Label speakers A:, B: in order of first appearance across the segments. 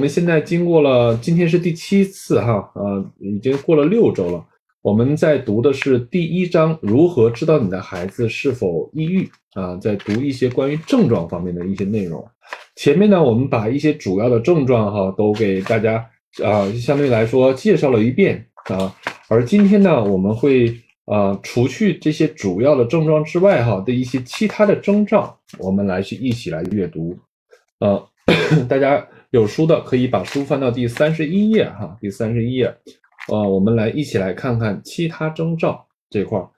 A: 我们现在经过了，今天是第七次哈，呃，已经过了六周了。我们在读的是第一章，如何知道你的孩子是否抑郁啊？在读一些关于症状方面的一些内容。前面呢，我们把一些主要的症状哈都给大家啊，相对来说介绍了一遍啊。而今天呢，我们会啊，除去这些主要的症状之外哈的一些其他的征兆，我们来去一起来阅读。呃，大家有书的可以把书翻到第三十一页哈，第三十一页。啊，我们来一起来看看其他征兆这块儿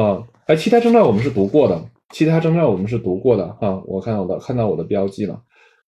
A: 啊，哎，其他征兆我们是读过的，其他征兆我们是读过的哈。我看我的看到我的标记了，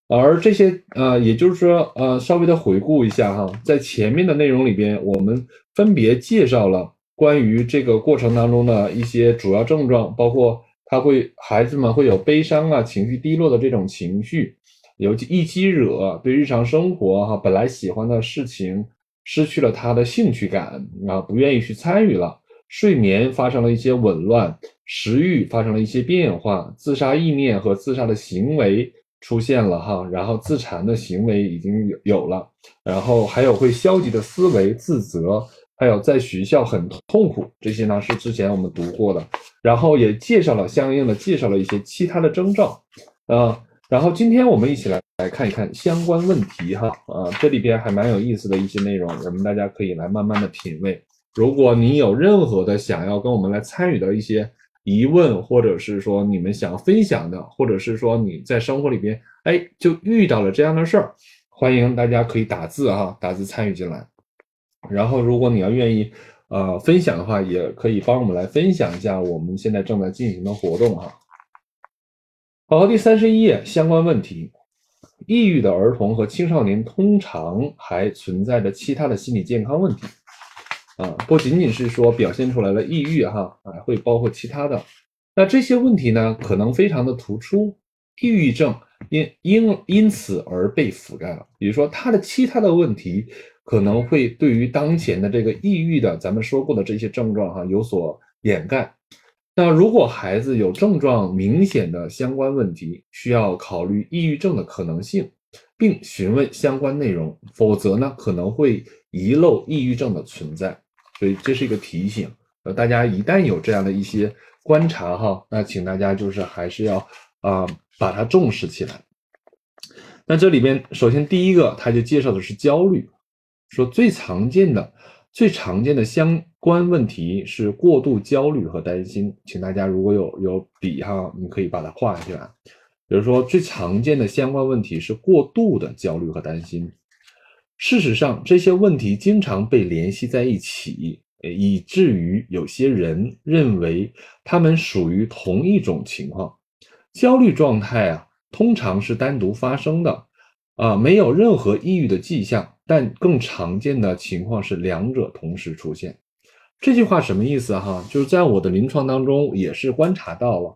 A: 而这些呃，也就是说呃，稍微的回顾一下哈，在前面的内容里边，我们分别介绍了关于这个过程当中的一些主要症状，包括他会孩子们会有悲伤啊、情绪低落的这种情绪，有易激惹，对日常生活哈本来喜欢的事情。失去了他的兴趣感啊，不愿意去参与了。睡眠发生了一些紊乱，食欲发生了一些变化，自杀意念和自杀的行为出现了哈，然后自残的行为已经有有了，然后还有会消极的思维、自责，还有在学校很痛苦，这些呢是之前我们读过的，然后也介绍了相应的介绍了一些其他的征兆啊。然后今天我们一起来来看一看相关问题哈啊，这里边还蛮有意思的一些内容，我们大家可以来慢慢的品味。如果你有任何的想要跟我们来参与的一些疑问，或者是说你们想分享的，或者是说你在生活里边哎就遇到了这样的事儿，欢迎大家可以打字哈，打字参与进来。然后如果你要愿意呃分享的话，也可以帮我们来分享一下我们现在正在进行的活动哈。好，第三十一页相关问题：抑郁的儿童和青少年通常还存在着其他的心理健康问题啊，不仅仅是说表现出来了抑郁哈，啊，会包括其他的。那这些问题呢，可能非常的突出，抑郁症因因因此而被覆盖了。比如说，他的其他的问题可能会对于当前的这个抑郁的咱们说过的这些症状哈有所掩盖。那如果孩子有症状明显的相关问题，需要考虑抑郁症的可能性，并询问相关内容，否则呢可能会遗漏抑郁症的存在。所以这是一个提醒，呃，大家一旦有这样的一些观察哈，那请大家就是还是要啊把它重视起来。那这里边首先第一个，他就介绍的是焦虑，说最常见的。最常见的相关问题是过度焦虑和担心，请大家如果有有笔哈，你可以把它画下来。比如说，最常见的相关问题是过度的焦虑和担心。事实上，这些问题经常被联系在一起，以至于有些人认为他们属于同一种情况。焦虑状态啊，通常是单独发生的，啊，没有任何抑郁的迹象。但更常见的情况是两者同时出现。这句话什么意思哈？就是在我的临床当中也是观察到了，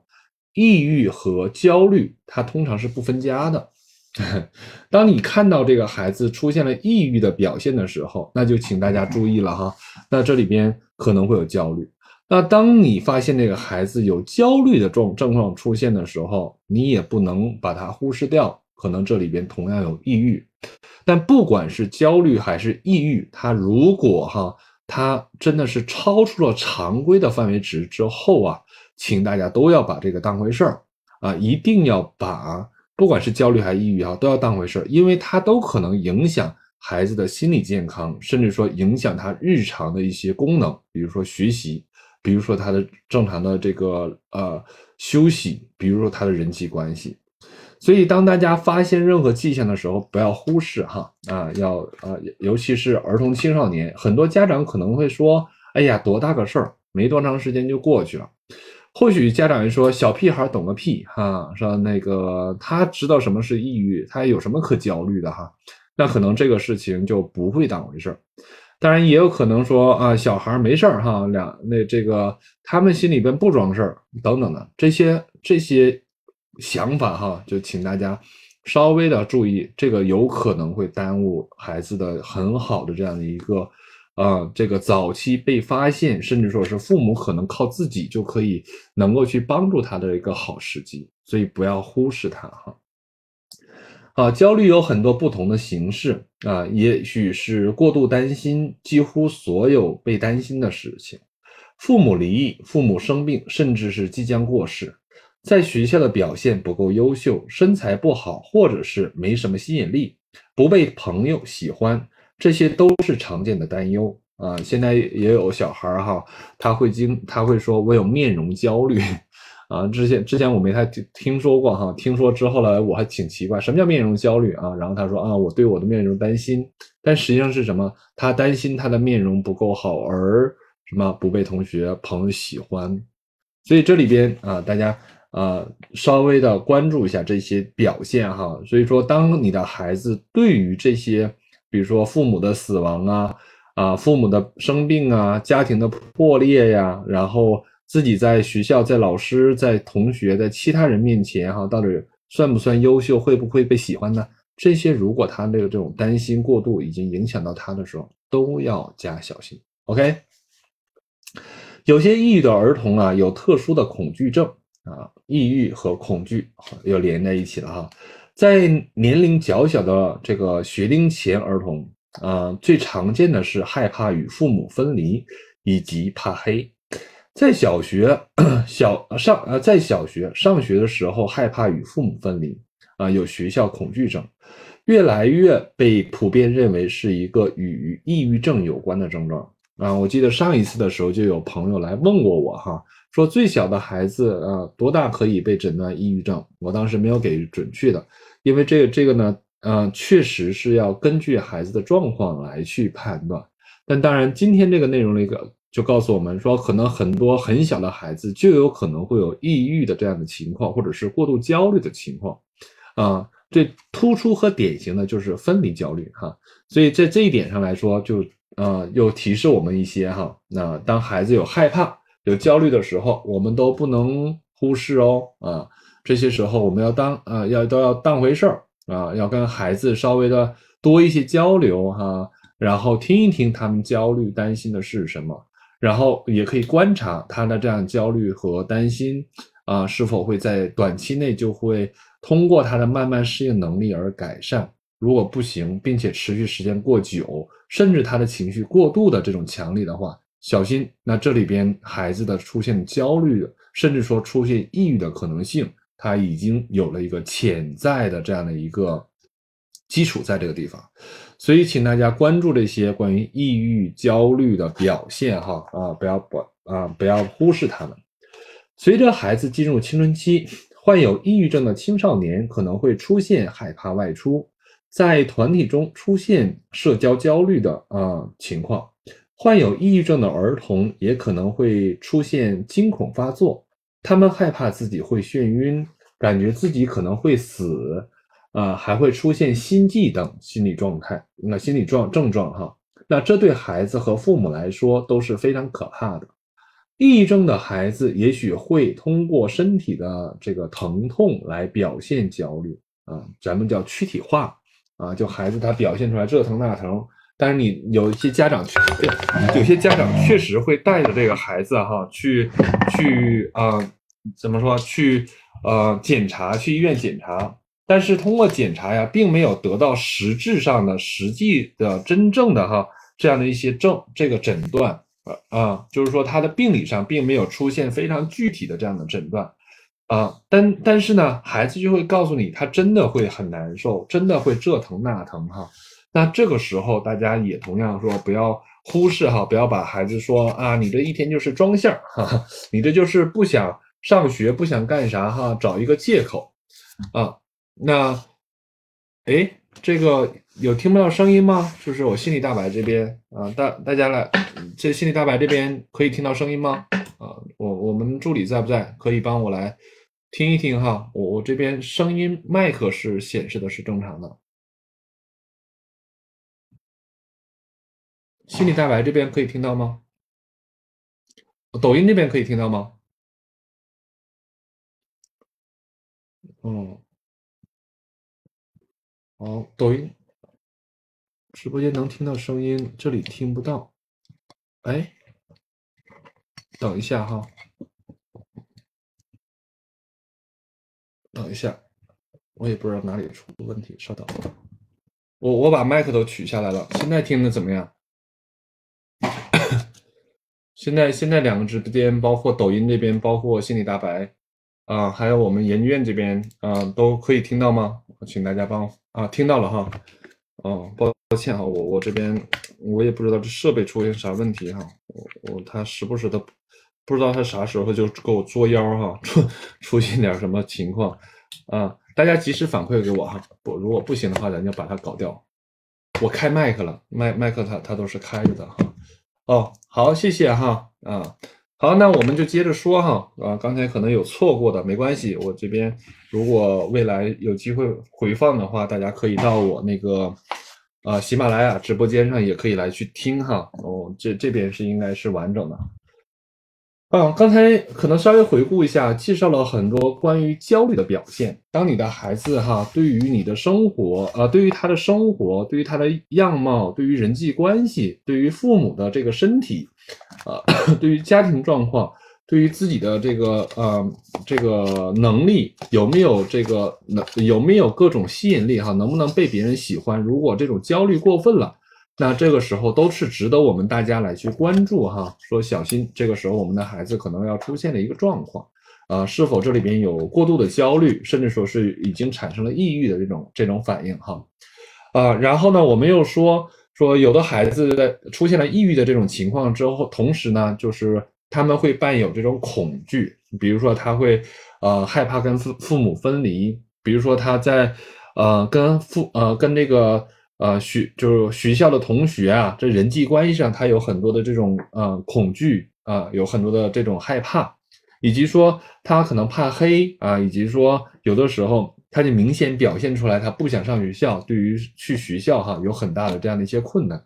A: 抑郁和焦虑它通常是不分家的。当你看到这个孩子出现了抑郁的表现的时候，那就请大家注意了哈。那这里边可能会有焦虑。那当你发现这个孩子有焦虑的状症状出现的时候，你也不能把它忽视掉，可能这里边同样有抑郁。但不管是焦虑还是抑郁，他如果哈，他真的是超出了常规的范围值之后啊，请大家都要把这个当回事儿啊，一定要把不管是焦虑还是抑郁哈，都要当回事儿，因为它都可能影响孩子的心理健康，甚至说影响他日常的一些功能，比如说学习，比如说他的正常的这个呃休息，比如说他的人际关系。所以，当大家发现任何迹象的时候，不要忽视哈啊，要啊，尤其是儿童青少年，很多家长可能会说：“哎呀，多大个事儿，没多长时间就过去了。”或许家长也说：“小屁孩懂个屁哈，说那个他知道什么是抑郁，他有什么可焦虑的哈？”那可能这个事情就不会当回事儿。当然，也有可能说啊，小孩没事儿哈，两那这个他们心里边不装事儿等等的这些这些。想法哈，就请大家稍微的注意，这个有可能会耽误孩子的很好的这样的一个，呃，这个早期被发现，甚至说是父母可能靠自己就可以能够去帮助他的一个好时机，所以不要忽视它哈。啊，焦虑有很多不同的形式啊，也许是过度担心几乎所有被担心的事情，父母离异、父母生病，甚至是即将过世，在学校的表现不够优秀，身材不好，或者是没什么吸引力，不被朋友喜欢，这些都是常见的担忧。啊，现在也有小孩哈，他会经他会说，我有面容焦虑，啊，之前之前我没太听听说过哈，听说之后来我还挺奇怪，什么叫面容焦虑啊？然后他说啊，我对我的面容担心，但实际上是什么？他担心他的面容不够好，而什么不被同学朋友喜欢，所以这里边啊，大家啊稍微的关注一下这些表现哈。所以说，当你的孩子对于这些，比如说父母的死亡啊。啊，父母的生病啊，家庭的破裂呀，然后自己在学校、在老师、在同学、在其他人面前，哈，到底算不算优秀，会不会被喜欢呢？这些如果他这个这种担心过度，已经影响到他的时候，都要加小心。OK，有些抑郁的儿童啊，有特殊的恐惧症啊，抑郁和恐惧又连在一起了哈，在年龄较小的这个学龄前儿童。啊，最常见的是害怕与父母分离，以及怕黑。在小学小上呃，在小学上学的时候，害怕与父母分离啊，有学校恐惧症，越来越被普遍认为是一个与抑郁症有关的症状啊。我记得上一次的时候，就有朋友来问过我哈，说最小的孩子啊，多大可以被诊断抑郁症？我当时没有给准确的，因为这个这个呢。呃，确实是要根据孩子的状况来去判断，但当然，今天这个内容那个就告诉我们说，可能很多很小的孩子就有可能会有抑郁的这样的情况，或者是过度焦虑的情况，啊，最突出和典型的就是分离焦虑哈，所以在这一点上来说，就啊又提示我们一些哈，那当孩子有害怕、有焦虑的时候，我们都不能忽视哦，啊，这些时候我们要当啊要都要当回事儿。啊，要跟孩子稍微的多一些交流哈，然后听一听他们焦虑担心的是什么，然后也可以观察他的这样焦虑和担心啊，是否会在短期内就会通过他的慢慢适应能力而改善。如果不行，并且持续时间过久，甚至他的情绪过度的这种强烈的话，小心，那这里边孩子的出现焦虑，甚至说出现抑郁的可能性。他已经有了一个潜在的这样的一个基础在这个地方，所以请大家关注这些关于抑郁、焦虑的表现哈啊，不要不啊不要忽视他们。随着孩子进入青春期，患有抑郁症的青少年可能会出现害怕外出，在团体中出现社交焦虑的啊情况。患有抑郁症的儿童也可能会出现惊恐发作。他们害怕自己会眩晕，感觉自己可能会死，啊，还会出现心悸等心理状态，那心理状症状哈，那这对孩子和父母来说都是非常可怕的。抑郁症的孩子也许会通过身体的这个疼痛来表现焦虑，啊，咱们叫躯体化，啊，就孩子他表现出来这疼那疼。但是你有一些家长确，有些家长确实会带着这个孩子哈去去啊，怎么说去呃检查，去医院检查。但是通过检查呀，并没有得到实质上的、实际的、真正的哈这样的一些症这个诊断啊啊，就是说他的病理上并没有出现非常具体的这样的诊断啊。但但是呢，孩子就会告诉你，他真的会很难受，真的会这疼那疼哈。那这个时候，大家也同样说不要忽视哈，不要把孩子说啊，你这一天就是装相哈，你这就是不想上学，不想干啥哈，找一个借口啊。那，哎，这个有听不到声音吗？就是我心理大白这边啊，大大家来，这心理大白这边可以听到声音吗？啊，我我们助理在不在？可以帮我来听一听哈，我我这边声音麦克是显示的是正常的。心理大白这边可以听到吗？抖音这边可以听到吗？嗯，好，抖音直播间能听到声音，这里听不到。哎，等一下哈，等一下，我也不知道哪里出了问题，稍等，我我把麦克都取下来了，现在听的怎么样？现在现在两个直播间，包括抖音这边，包括心理大白，啊，还有我们研究院这边，啊，都可以听到吗？请大家帮啊，听到了哈，哦，抱歉哈，我我这边我也不知道这设备出现啥问题哈，我我他时不时的不知道他啥时候就给我作妖哈，出 出现点什么情况啊，大家及时反馈给我哈，我如果不行的话，咱就把它搞掉。我开麦克了，麦麦克它它都是开着的哈。哦，好，谢谢哈，啊，好，那我们就接着说哈，啊，刚才可能有错过的，没关系，我这边如果未来有机会回放的话，大家可以到我那个，啊，喜马拉雅直播间上也可以来去听哈，哦，这这边是应该是完整的。啊，刚才可能稍微回顾一下，介绍了很多关于焦虑的表现。当你的孩子哈，对于你的生活，呃，对于他的生活，对于他的样貌，对于人际关系，对于父母的这个身体，啊，对于家庭状况，对于自己的这个呃这个能力有没有这个能有没有各种吸引力哈，能不能被别人喜欢？如果这种焦虑过分了。那这个时候都是值得我们大家来去关注哈，说小心这个时候我们的孩子可能要出现的一个状况，啊，是否这里边有过度的焦虑，甚至说是已经产生了抑郁的这种这种反应哈，啊，然后呢，我们又说说有的孩子在出现了抑郁的这种情况之后，同时呢，就是他们会伴有这种恐惧，比如说他会呃害怕跟父父母分离，比如说他在呃跟父呃跟这个。啊，学就是学校的同学啊，这人际关系上他有很多的这种呃恐惧啊，有很多的这种害怕，以及说他可能怕黑啊，以及说有的时候他就明显表现出来他不想上学校，对于去学校哈有很大的这样的一些困难。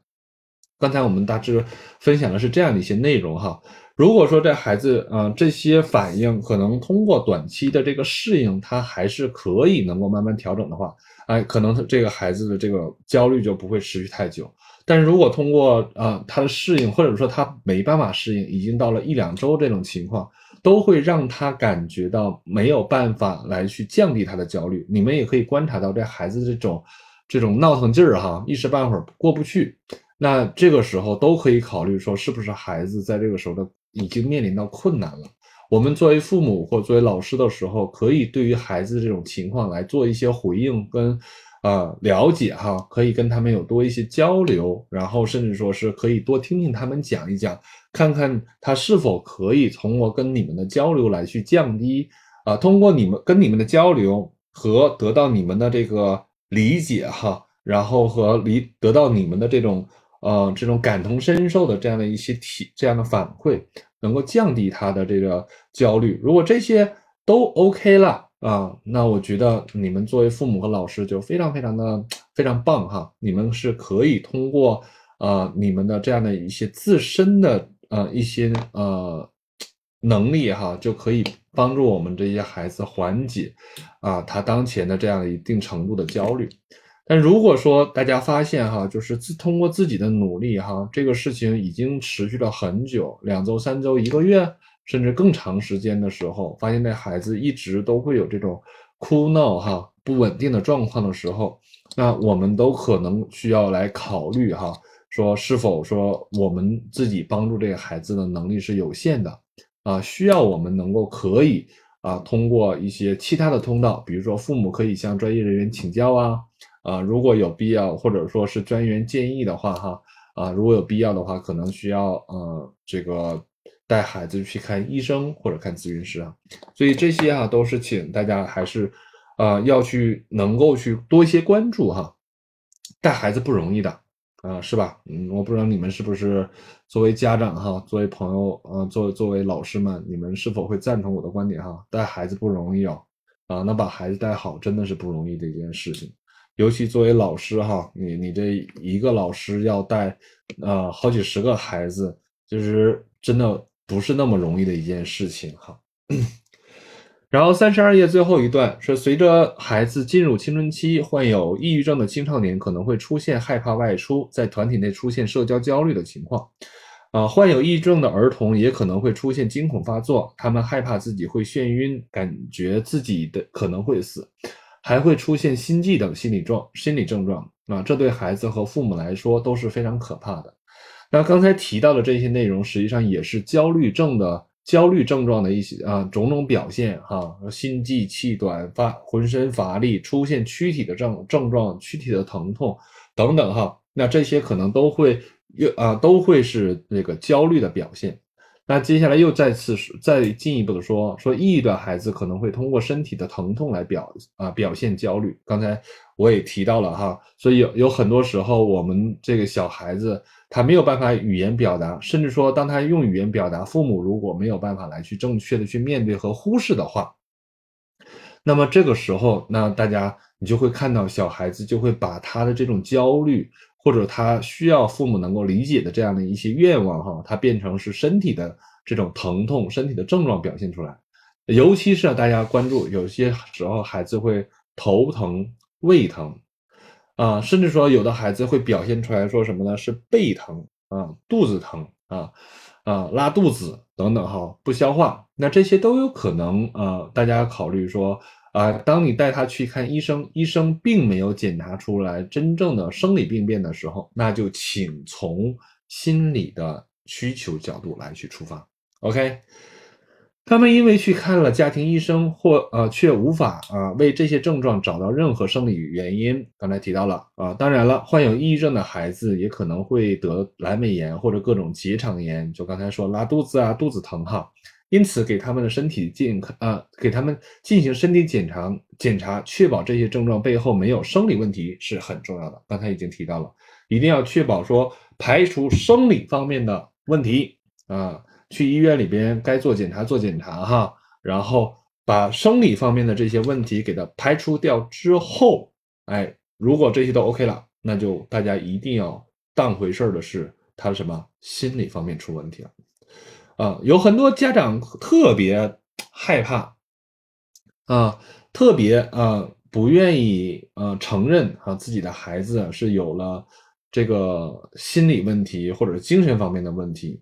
A: 刚才我们大致分享的是这样的一些内容哈。如果说这孩子啊这些反应可能通过短期的这个适应，他还是可以能够慢慢调整的话。哎，可能这个孩子的这个焦虑就不会持续太久。但是如果通过啊他的适应，或者说他没办法适应，已经到了一两周这种情况，都会让他感觉到没有办法来去降低他的焦虑。你们也可以观察到这孩子这种这种闹腾劲儿哈，一时半会儿过不去。那这个时候都可以考虑说，是不是孩子在这个时候的已经面临到困难了。我们作为父母或作为老师的时候，可以对于孩子这种情况来做一些回应跟，呃了解哈，可以跟他们有多一些交流，然后甚至说是可以多听听他们讲一讲，看看他是否可以通过跟你们的交流来去降低，啊，通过你们跟你们的交流和得到你们的这个理解哈，然后和理得到你们的这种呃这种感同身受的这样的一些体这样的反馈。能够降低他的这个焦虑，如果这些都 OK 了啊，那我觉得你们作为父母和老师就非常非常的非常棒哈，你们是可以通过呃你们的这样的一些自身的呃一些呃能力哈，就可以帮助我们这些孩子缓解啊他当前的这样一定程度的焦虑。但如果说大家发现哈，就是自通过自己的努力哈，这个事情已经持续了很久，两周、三周、一个月，甚至更长时间的时候，发现这孩子一直都会有这种哭闹哈、不稳定的状况的时候，那我们都可能需要来考虑哈，说是否说我们自己帮助这个孩子的能力是有限的啊，需要我们能够可以啊，通过一些其他的通道，比如说父母可以向专业人员请教啊。啊，如果有必要，或者说是专员建议的话，哈，啊，如果有必要的话，可能需要呃，这个带孩子去看医生或者看咨询师啊。所以这些啊，都是请大家还是啊，要去能够去多一些关注哈。带孩子不容易的啊，是吧？嗯，我不知道你们是不是作为家长哈，作为朋友，呃，作为作为老师们，你们是否会赞同我的观点哈？带孩子不容易哦，啊，能把孩子带好真的是不容易的一件事情。尤其作为老师哈，你你这一个老师要带，呃，好几十个孩子，就是真的不是那么容易的一件事情哈。然后三十二页最后一段说，随着孩子进入青春期，患有抑郁症的青少年可能会出现害怕外出，在团体内出现社交焦虑的情况。啊，患有抑郁症的儿童也可能会出现惊恐发作，他们害怕自己会眩晕，感觉自己的可能会死。还会出现心悸等心理状心理症状啊，这对孩子和父母来说都是非常可怕的。那刚才提到的这些内容，实际上也是焦虑症的焦虑症状的一些啊种种表现哈，心悸、气短、发浑身乏力、出现躯体的症症状、躯体的疼痛等等哈，那这些可能都会又啊都会是那个焦虑的表现。那接下来又再次再进一步的说，说抑郁的孩子可能会通过身体的疼痛来表啊表现焦虑。刚才我也提到了哈，所以有有很多时候我们这个小孩子他没有办法语言表达，甚至说当他用语言表达，父母如果没有办法来去正确的去面对和忽视的话，那么这个时候，那大家你就会看到小孩子就会把他的这种焦虑。或者他需要父母能够理解的这样的一些愿望，哈，他变成是身体的这种疼痛、身体的症状表现出来。尤其是大家关注，有些时候孩子会头疼、胃疼，啊，甚至说有的孩子会表现出来说什么呢？是背疼啊、肚子疼啊、啊拉肚子等等，哈，不消化。那这些都有可能啊，大家考虑说。啊，当你带他去看医生，医生并没有检查出来真正的生理病变的时候，那就请从心理的需求角度来去出发。OK，他们因为去看了家庭医生，或呃却无法啊为这些症状找到任何生理原因。刚才提到了啊，当然了，患有抑郁症的孩子也可能会得阑尾炎或者各种结肠炎，就刚才说拉肚子啊，肚子疼哈。因此，给他们的身体健康啊，给他们进行身体检查，检查确保这些症状背后没有生理问题是很重要的。刚才已经提到了，一定要确保说排除生理方面的问题啊，去医院里边该做检查做检查哈，然后把生理方面的这些问题给它排除掉之后，哎，如果这些都 OK 了，那就大家一定要当回事儿的是他什么心理方面出问题了。啊，有很多家长特别害怕，啊，特别啊不愿意呃承认啊自己的孩子是有了这个心理问题或者精神方面的问题，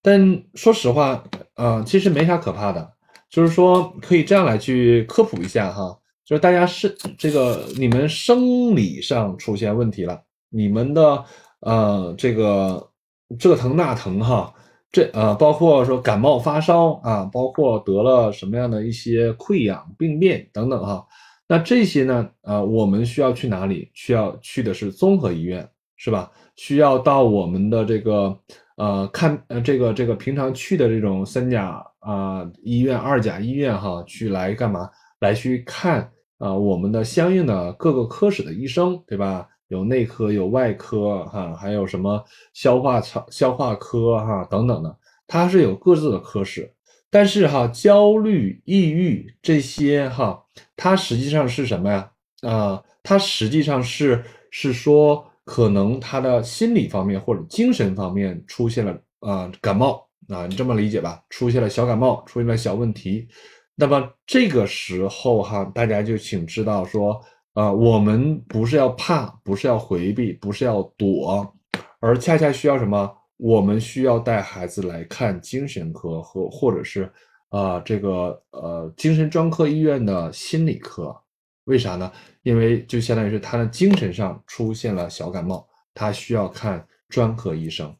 A: 但说实话，啊，其实没啥可怕的，就是说可以这样来去科普一下哈，就是大家是这个你们生理上出现问题了，你们的呃这个这疼那疼哈。这呃，包括说感冒发烧啊，包括得了什么样的一些溃疡病变等等哈，那这些呢，呃，我们需要去哪里？需要去的是综合医院，是吧？需要到我们的这个呃看呃这个这个平常去的这种三甲啊医院、二甲医院哈，去来干嘛？来去看啊我们的相应的各个科室的医生，对吧？有内科，有外科，哈，还有什么消化肠、消化科，哈，等等的，它是有各自的科室。但是哈，焦虑、抑郁这些哈，它实际上是什么呀？啊，它实际上是是说，可能他的心理方面或者精神方面出现了啊感冒啊，你这么理解吧？出现了小感冒，出现了小问题。那么这个时候哈，大家就请知道说。啊，我们不是要怕，不是要回避，不是要躲，而恰恰需要什么？我们需要带孩子来看精神科和或者是啊这个呃精神专科医院的心理科。为啥呢？因为就相当于是他的精神上出现了小感冒，他需要看专科医生。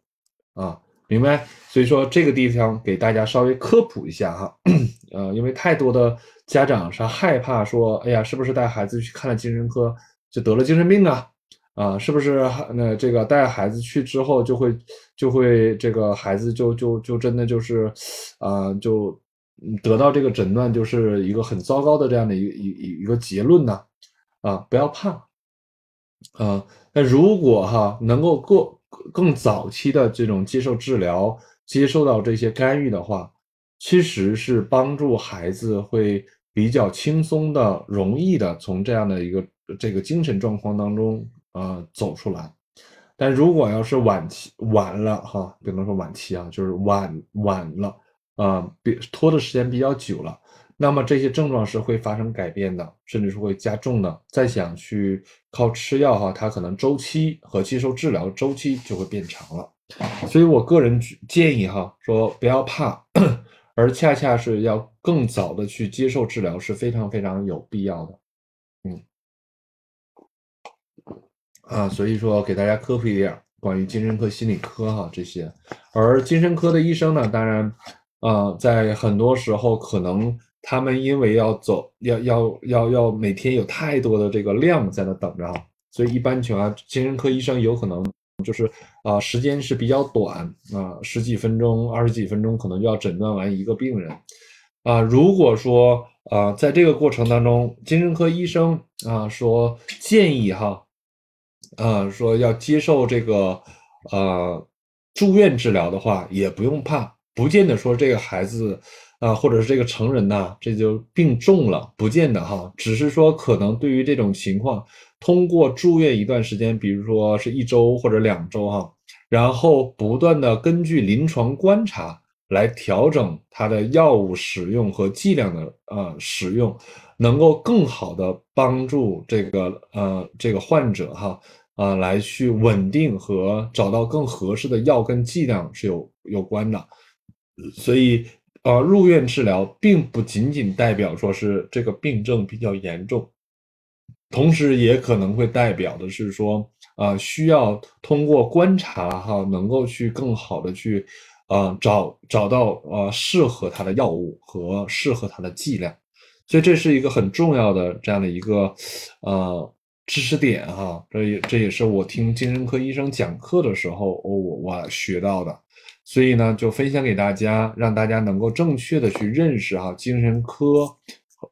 A: 啊，明白？所以说这个地方给大家稍微科普一下哈。呃，因为太多的。家长是害怕说，哎呀，是不是带孩子去看了精神科就得了精神病啊？啊，是不是那这个带孩子去之后就会就会这个孩子就就就真的就是啊，就得到这个诊断就是一个很糟糕的这样的一一一个结论呢？啊，不要怕啊。那如果哈能够更更早期的这种接受治疗，接受到这些干预的话。其实是帮助孩子会比较轻松的、容易的从这样的一个这个精神状况当中啊走出来。但如果要是晚期晚了哈，不能说晚期啊，就是晚晚了啊，比拖的时间比较久了，那么这些症状是会发生改变的，甚至是会加重的。再想去靠吃药哈，它可能周期和接受治疗周期就会变长了。所以我个人建议哈，说不要怕。而恰恰是要更早的去接受治疗是非常非常有必要的，嗯，啊，所以说给大家科普一点关于精神科、心理科哈这些，而精神科的医生呢，当然，呃，在很多时候可能他们因为要走，要要要要每天有太多的这个量在那等着，所以一般情况下，精神科医生有可能就是啊时间是比较短啊，十几分钟、二十几分钟可能就要诊断完一个病人啊。如果说啊在这个过程当中，精神科医生啊说建议哈。啊，说要接受这个呃住院治疗的话，也不用怕，不见得说这个孩子啊，或者是这个成人呐，这就病重了，不见得哈，只是说可能对于这种情况，通过住院一段时间，比如说是一周或者两周哈，然后不断的根据临床观察来调整他的药物使用和剂量的呃使用，能够更好的帮助这个呃这个患者哈。啊，来去稳定和找到更合适的药跟剂量是有有关的，所以啊，入院治疗并不仅仅代表说是这个病症比较严重，同时也可能会代表的是说啊，需要通过观察哈，能够去更好的去啊找找到啊适合他的药物和适合他的剂量，所以这是一个很重要的这样的一个呃。知识点哈，这也这也是我听精神科医生讲课的时候，我我学到的，所以呢，就分享给大家，让大家能够正确的去认识哈精神科，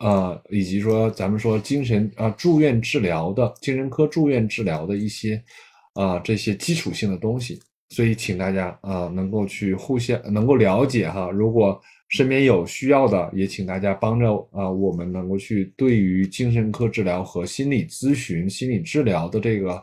A: 呃，以及说咱们说精神啊住院治疗的精神科住院治疗的一些啊这些基础性的东西，所以请大家啊能够去互相能够了解哈，如果。身边有需要的，也请大家帮着啊，我们能够去对于精神科治疗和心理咨询、心理治疗的这个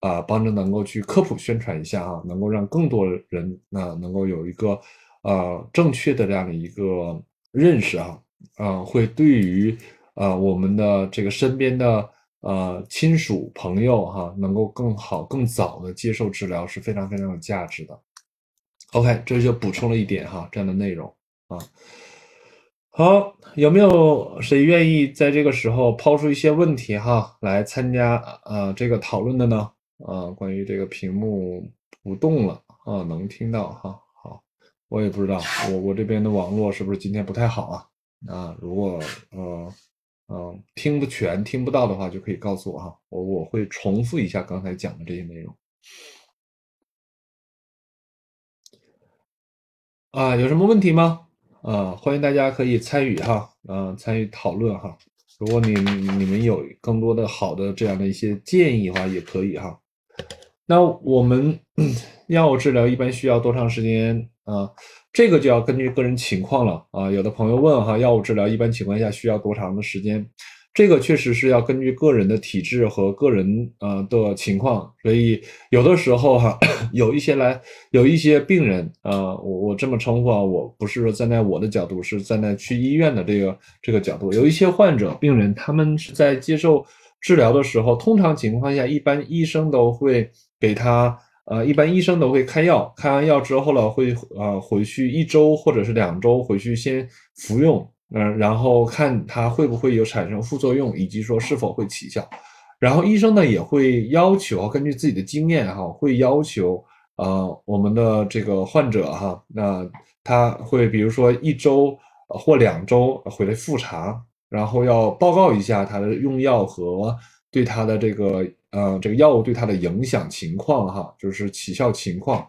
A: 啊，帮着能够去科普宣传一下啊，能够让更多人啊能够有一个呃正确的这样的一个认识啊啊，会对于啊我们的这个身边的呃亲属朋友哈，能够更好更早的接受治疗是非常非常有价值的。OK，这就补充了一点哈，这样的内容。啊，好，有没有谁愿意在这个时候抛出一些问题哈，来参加啊这个讨论的呢？啊，关于这个屏幕不动了啊，能听到哈？好，我也不知道，我我这边的网络是不是今天不太好啊？啊，如果呃嗯听不全、听不到的话，就可以告诉我哈，我我会重复一下刚才讲的这些内容。啊，有什么问题吗？啊，欢迎大家可以参与哈，啊，参与讨论哈。如果你你们有更多的好的这样的一些建议的话，也可以哈。那我们 药物治疗一般需要多长时间啊？这个就要根据个人情况了啊。有的朋友问哈，药物治疗一般情况下需要多长的时间？这个确实是要根据个人的体质和个人呃的情况，所以有的时候哈，有一些来有一些病人啊，我我这么称呼啊，我不是说站在我的角度，是站在去医院的这个这个角度，有一些患者病人，他们是在接受治疗的时候，通常情况下，一般医生都会给他呃，一般医生都会开药，开完药之后了，会呃回去一周或者是两周回去先服用。嗯，然后看它会不会有产生副作用，以及说是否会起效。然后医生呢也会要求，根据自己的经验哈，会要求呃我们的这个患者哈，那他会比如说一周或两周回来复查，然后要报告一下他的用药和对他的这个呃这个药物对他的影响情况哈，就是起效情况。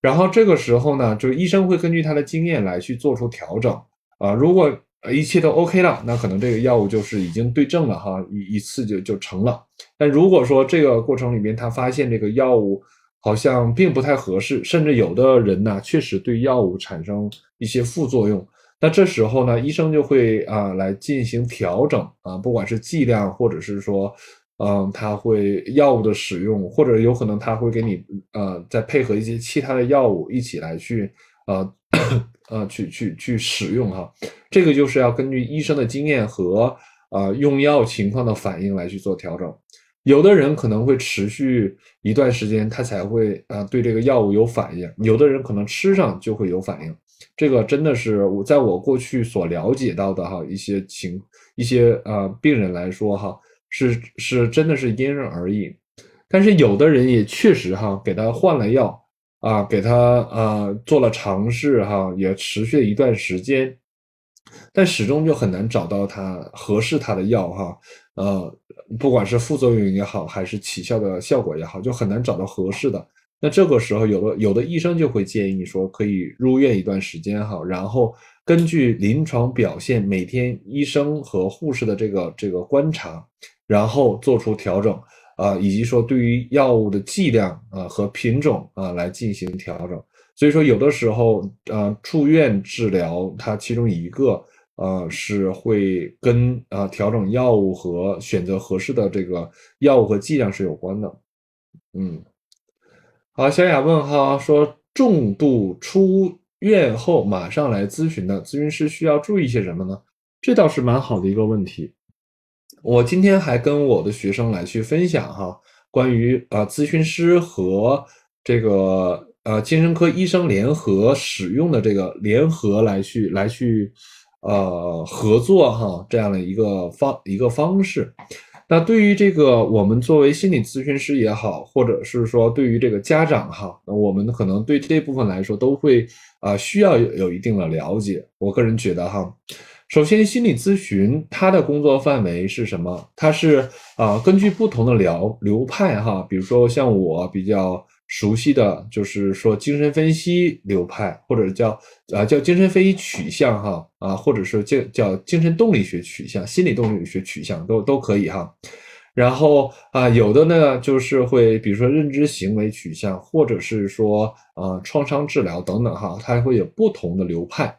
A: 然后这个时候呢，就是医生会根据他的经验来去做出调整啊，如果。一切都 OK 了，那可能这个药物就是已经对症了哈，一一次就就成了。但如果说这个过程里面他发现这个药物好像并不太合适，甚至有的人呢确实对药物产生一些副作用，那这时候呢医生就会啊来进行调整啊，不管是剂量或者是说嗯他会药物的使用，或者有可能他会给你呃再配合一些其他的药物一起来去呃。呃，去去去使用哈，这个就是要根据医生的经验和啊用药情况的反应来去做调整。有的人可能会持续一段时间，他才会啊对这个药物有反应；有的人可能吃上就会有反应。这个真的是我在我过去所了解到的哈一些情一些呃病人来说哈，是是真的是因人而异。但是有的人也确实哈给他换了药啊，给他啊做了尝试哈，也持续了一段时间，但始终就很难找到他合适他的药哈，呃，不管是副作用也好，还是起效的效果也好，就很难找到合适的。那这个时候，有的有的医生就会建议说可以入院一段时间哈，然后根据临床表现，每天医生和护士的这个这个观察，然后做出调整啊，以及说对于药物的剂量啊和品种啊来进行调整。所以说，有的时候啊住院治疗，它其中一个呃是会跟啊调整药物和选择合适的这个药物和剂量是有关的，嗯。好，小雅问哈说，重度出院后马上来咨询的咨询师需要注意些什么呢？这倒是蛮好的一个问题。我今天还跟我的学生来去分享哈，关于啊咨询师和这个呃精神科医生联合使用的这个联合来去来去呃合作哈这样的一个方一个方式。那对于这个，我们作为心理咨询师也好，或者是说对于这个家长哈，那我们可能对这部分来说都会啊需要有有一定的了解。我个人觉得哈，首先心理咨询它的工作范围是什么？它是啊根据不同的疗流派哈，比如说像我比较。熟悉的就是说精神分析流派，或者叫啊叫精神分析取向哈啊，或者是叫叫精神动力学取向、心理动力学取向都都可以哈。然后啊有的呢就是会比如说认知行为取向，或者是说啊创伤治疗等等哈，它会有不同的流派。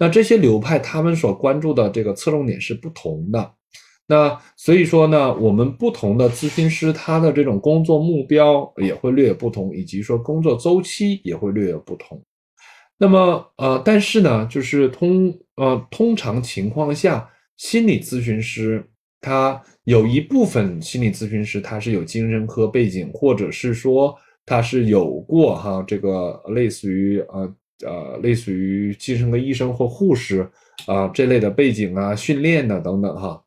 A: 那这些流派他们所关注的这个侧重点是不同的。那所以说呢，我们不同的咨询师，他的这种工作目标也会略有不同，以及说工作周期也会略有不同。那么呃，但是呢，就是通呃通常情况下，心理咨询师他有一部分心理咨询师他是有精神科背景，或者是说他是有过哈这个类似于呃呃类似于精神科医生或护士啊这类的背景啊训练的等等哈。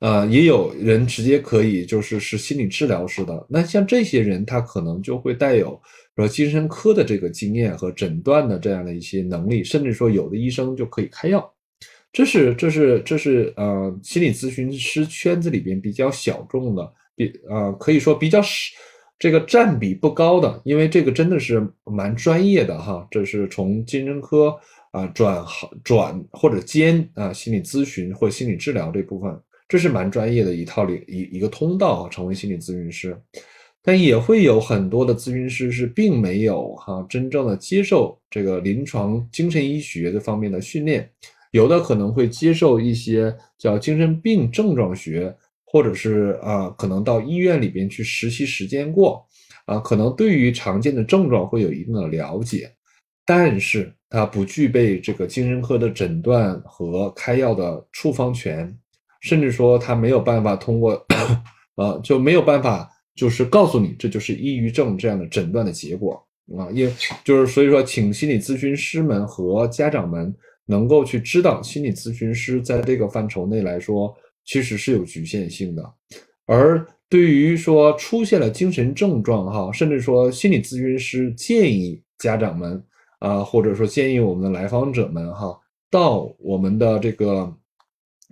A: 呃，也有人直接可以就是是心理治疗师的，那像这些人，他可能就会带有说精神科的这个经验和诊断的这样的一些能力，甚至说有的医生就可以开药，这是这是这是呃心理咨询师圈子里边比较小众的，比呃可以说比较少，这个占比不高的，因为这个真的是蛮专业的哈，这是从精神科啊转行转或者兼啊心理咨询或心理治疗这部分。这是蛮专业的一套领一一个通道啊，成为心理咨询师，但也会有很多的咨询师是并没有哈真正的接受这个临床精神医学的方面的训练，有的可能会接受一些叫精神病症状学，或者是啊可能到医院里边去实习实践过啊，可能对于常见的症状会有一定的了解，但是他不具备这个精神科的诊断和开药的处方权。甚至说他没有办法通过，呃，就没有办法，就是告诉你这就是抑郁症这样的诊断的结果啊，也就是所以说，请心理咨询师们和家长们能够去知道，心理咨询师在这个范畴内来说，其实是有局限性的。而对于说出现了精神症状哈，甚至说心理咨询师建议家长们啊，或者说建议我们的来访者们哈，到我们的这个。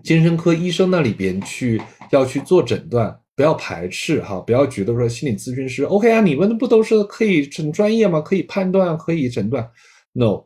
A: 精神科医生那里边去要去做诊断，不要排斥哈，不要觉得说心理咨询师 OK 啊，你们不都是可以很专业吗？可以判断，可以诊断？No，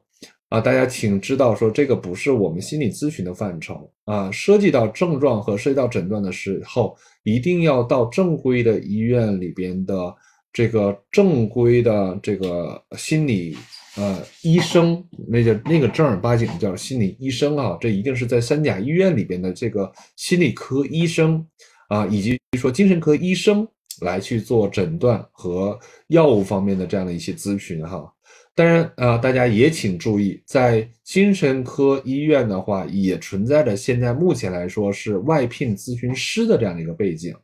A: 啊，大家请知道说这个不是我们心理咨询的范畴啊，涉及到症状和涉及到诊断的时候，一定要到正规的医院里边的这个正规的这个心理。呃，医生那叫那个正儿八经叫心理医生啊，这一定是在三甲医院里边的这个心理科医生啊，以及说精神科医生来去做诊断和药物方面的这样的一些咨询哈。当然啊，大家也请注意，在精神科医院的话，也存在着现在目前来说是外聘咨询师的这样的一个背景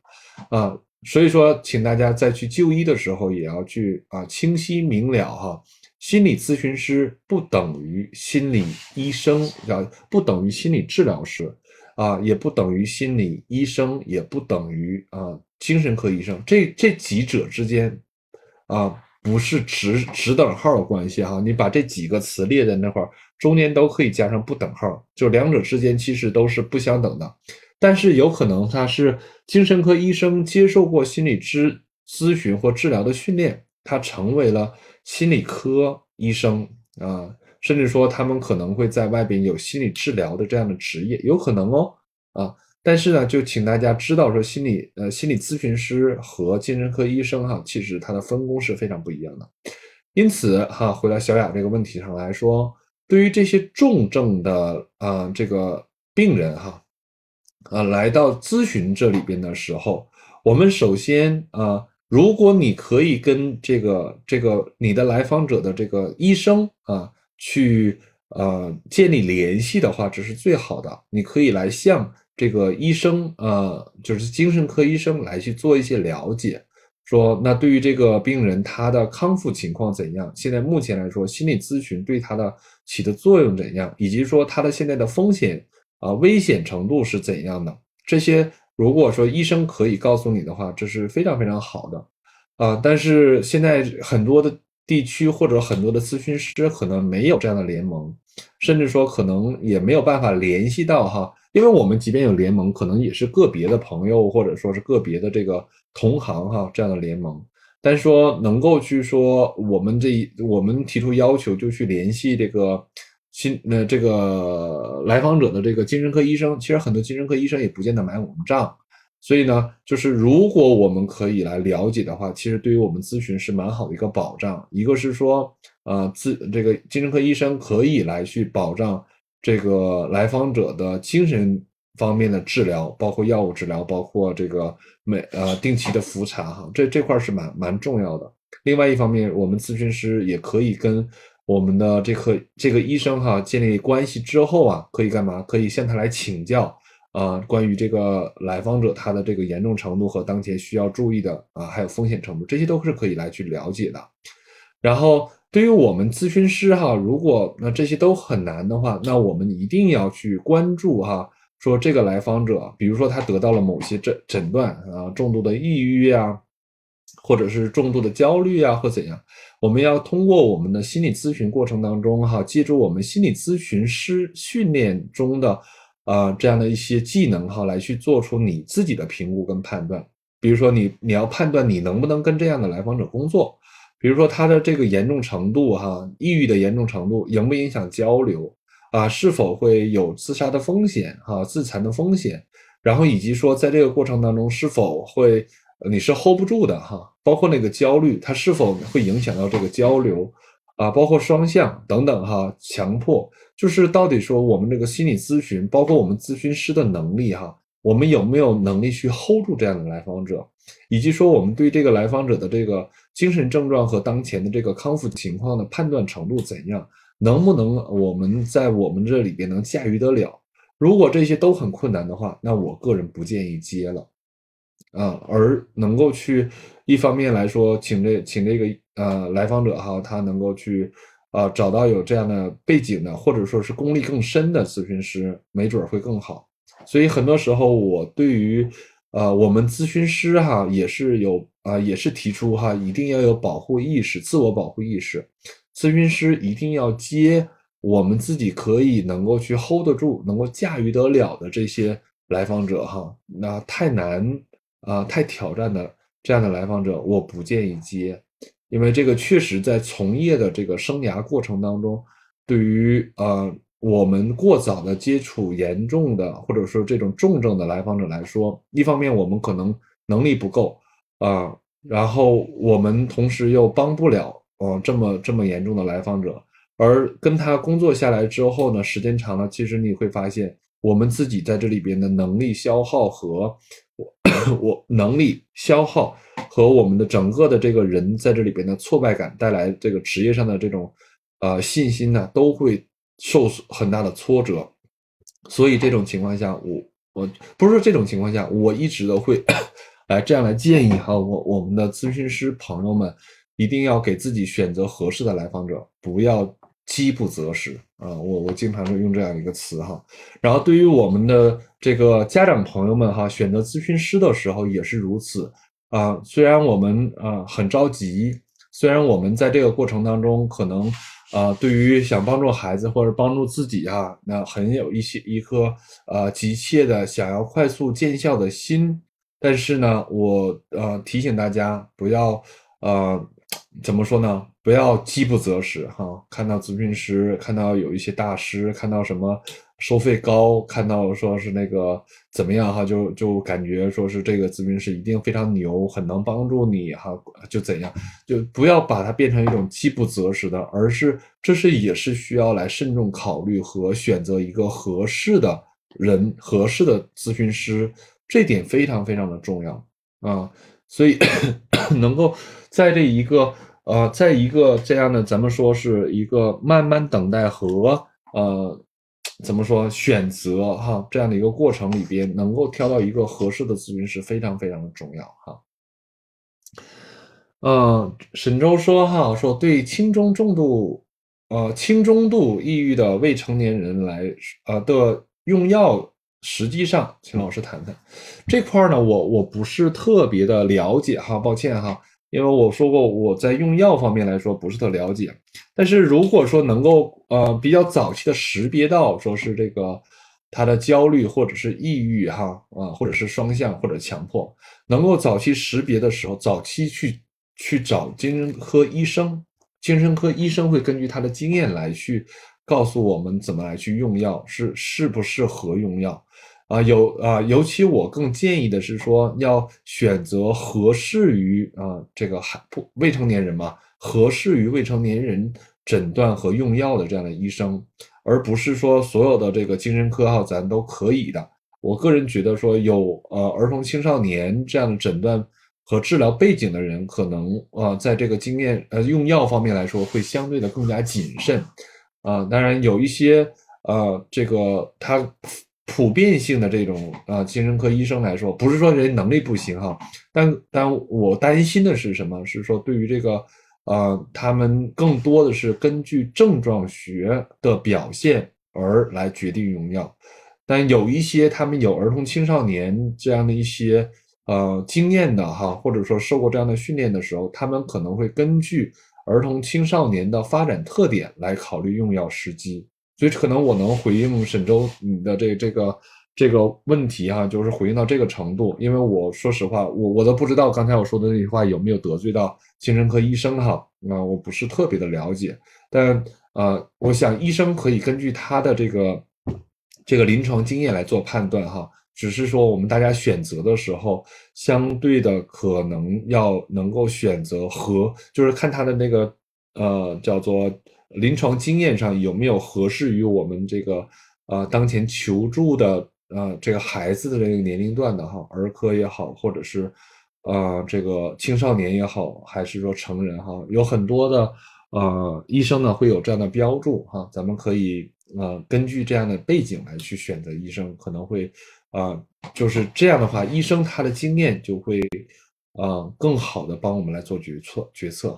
A: 啊，所以说，请大家在去就医的时候也要去啊清晰明了哈。心理咨询师不等于心理医生，啊，不等于心理治疗师，啊，也不等于心理医生，也不等于啊精神科医生。这这几者之间啊，不是直直等号的关系哈。你把这几个词列在那块儿，中间都可以加上不等号，就两者之间其实都是不相等的。但是有可能他是精神科医生，接受过心理咨咨询或治疗的训练，他成为了心理科医生啊，甚至说他们可能会在外边有心理治疗的这样的职业，有可能哦啊。但是呢，就请大家知道说，心理呃心理咨询师和精神科医生哈，其实他的分工是非常不一样的。因此哈，回到小雅这个问题上来说，对于这些重症的啊这个病人哈。啊，来到咨询这里边的时候，我们首先啊，如果你可以跟这个这个你的来访者的这个医生啊去呃建立联系的话，这是最好的。你可以来向这个医生呃，就是精神科医生来去做一些了解，说那对于这个病人他的康复情况怎样？现在目前来说，心理咨询对他的起的作用怎样？以及说他的现在的风险。啊，危险程度是怎样的？这些如果说医生可以告诉你的话，这是非常非常好的啊。但是现在很多的地区或者很多的咨询师可能没有这样的联盟，甚至说可能也没有办法联系到哈。因为我们即便有联盟，可能也是个别的朋友或者说是个别的这个同行哈这样的联盟。但是说能够去说我们这一我们提出要求就去联系这个。心那这个来访者的这个精神科医生，其实很多精神科医生也不见得买我们账，所以呢，就是如果我们可以来了解的话，其实对于我们咨询是蛮好的一个保障。一个是说，呃，咨这个精神科医生可以来去保障这个来访者的精神方面的治疗，包括药物治疗，包括这个每呃定期的复查哈，这这块是蛮蛮重要的。另外一方面，我们咨询师也可以跟。我们的这个这个医生哈建立关系之后啊，可以干嘛？可以向他来请教啊，关于这个来访者他的这个严重程度和当前需要注意的啊，还有风险程度，这些都是可以来去了解的。然后对于我们咨询师哈，如果那这些都很难的话，那我们一定要去关注哈，说这个来访者，比如说他得到了某些诊诊断啊，重度的抑郁呀。或者是重度的焦虑啊，或怎样，我们要通过我们的心理咨询过程当中，哈，借助我们心理咨询师训练中的，啊，这样的一些技能，哈，来去做出你自己的评估跟判断。比如说，你你要判断你能不能跟这样的来访者工作，比如说他的这个严重程度，哈，抑郁的严重程度，影不影响交流，啊，是否会有自杀的风险，哈，自残的风险，然后以及说在这个过程当中是否会。你是 hold 不住的哈，包括那个焦虑，它是否会影响到这个交流啊？包括双向等等哈，强迫就是到底说我们这个心理咨询，包括我们咨询师的能力哈，我们有没有能力去 hold 住这样的来访者，以及说我们对这个来访者的这个精神症状和当前的这个康复情况的判断程度怎样，能不能我们在我们这里边能驾驭得了？如果这些都很困难的话，那我个人不建议接了。啊，而能够去一方面来说，请这请这个呃来访者哈，他能够去啊找到有这样的背景的，或者说是功力更深的咨询师，没准会更好。所以很多时候，我对于呃我们咨询师哈也是有啊也是提出哈，一定要有保护意识，自我保护意识。咨询师一定要接我们自己可以能够去 hold 得住，能够驾驭得了的这些来访者哈，那太难。啊，太挑战的这样的来访者，我不建议接，因为这个确实在从业的这个生涯过程当中，对于呃我们过早的接触严重的或者说这种重症的来访者来说，一方面我们可能能力不够啊，然后我们同时又帮不了哦这么这么严重的来访者，而跟他工作下来之后呢，时间长了，其实你会发现我们自己在这里边的能力消耗和。我我能力消耗和我们的整个的这个人在这里边的挫败感带来这个职业上的这种呃信心呢，都会受很大的挫折。所以这种情况下，我我不是说这种情况下，我一直都会来这样来建议哈，我我们的咨询师朋友们一定要给自己选择合适的来访者，不要饥不择食啊，我我经常会用这样一个词哈。然后对于我们的这个家长朋友们哈，选择咨询师的时候也是如此啊。虽然我们啊很着急，虽然我们在这个过程当中可能啊，对于想帮助孩子或者帮助自己哈，那很有一些一颗呃急切的想要快速见效的心，但是呢，我呃提醒大家不要呃。怎么说呢？不要饥不择食哈！看到咨询师，看到有一些大师，看到什么收费高，看到说是那个怎么样哈，就就感觉说是这个咨询师一定非常牛，很能帮助你哈，就怎样？就不要把它变成一种饥不择食的，而是这是也是需要来慎重考虑和选择一个合适的人、合适的咨询师，这点非常非常的重要啊！所以 能够在这一个。呃，在一个这样的，咱们说是一个慢慢等待和呃，怎么说选择哈这样的一个过程里边，能够挑到一个合适的咨询师，非常非常的重要哈。嗯，沈周说哈，说对轻中重度呃轻中度抑郁的未成年人来呃的用药，实际上，请老师谈谈这块儿呢，我我不是特别的了解哈，抱歉哈。因为我说过，我在用药方面来说不是特了解，但是如果说能够呃比较早期的识别到说是这个他的焦虑或者是抑郁哈啊，或者是双向或者强迫，能够早期识别的时候，早期去去找精神科医生，精神科医生会根据他的经验来去告诉我们怎么来去用药，是适不适合用药。啊，有啊，尤其我更建议的是说，要选择合适于啊这个还不未成年人嘛，合适于未成年人诊断和用药的这样的医生，而不是说所有的这个精神科哈咱都可以的。我个人觉得说有呃儿童青少年这样的诊断和治疗背景的人，可能啊在这个经验呃用药方面来说会相对的更加谨慎啊。当然有一些呃这个他。普遍性的这种啊，精神科医生来说，不是说人能力不行哈，但但我担心的是什么？是说对于这个，呃，他们更多的是根据症状学的表现而来决定用药，但有一些他们有儿童青少年这样的一些呃经验的哈，或者说受过这样的训练的时候，他们可能会根据儿童青少年的发展特点来考虑用药时机。所以可能我能回应沈周你的这这个这个问题哈，就是回应到这个程度，因为我说实话，我我都不知道刚才我说的那句话有没有得罪到精神科医生哈，啊，我不是特别的了解，但呃，我想医生可以根据他的这个这个临床经验来做判断哈，只是说我们大家选择的时候，相对的可能要能够选择和就是看他的那个呃叫做。临床经验上有没有合适于我们这个呃当前求助的呃这个孩子的这个年龄段的哈儿科也好，或者是呃这个青少年也好，还是说成人哈，有很多的呃医生呢会有这样的标注哈，咱们可以呃根据这样的背景来去选择医生，可能会啊就是这样的话，医生他的经验就会啊更好的帮我们来做决策决策。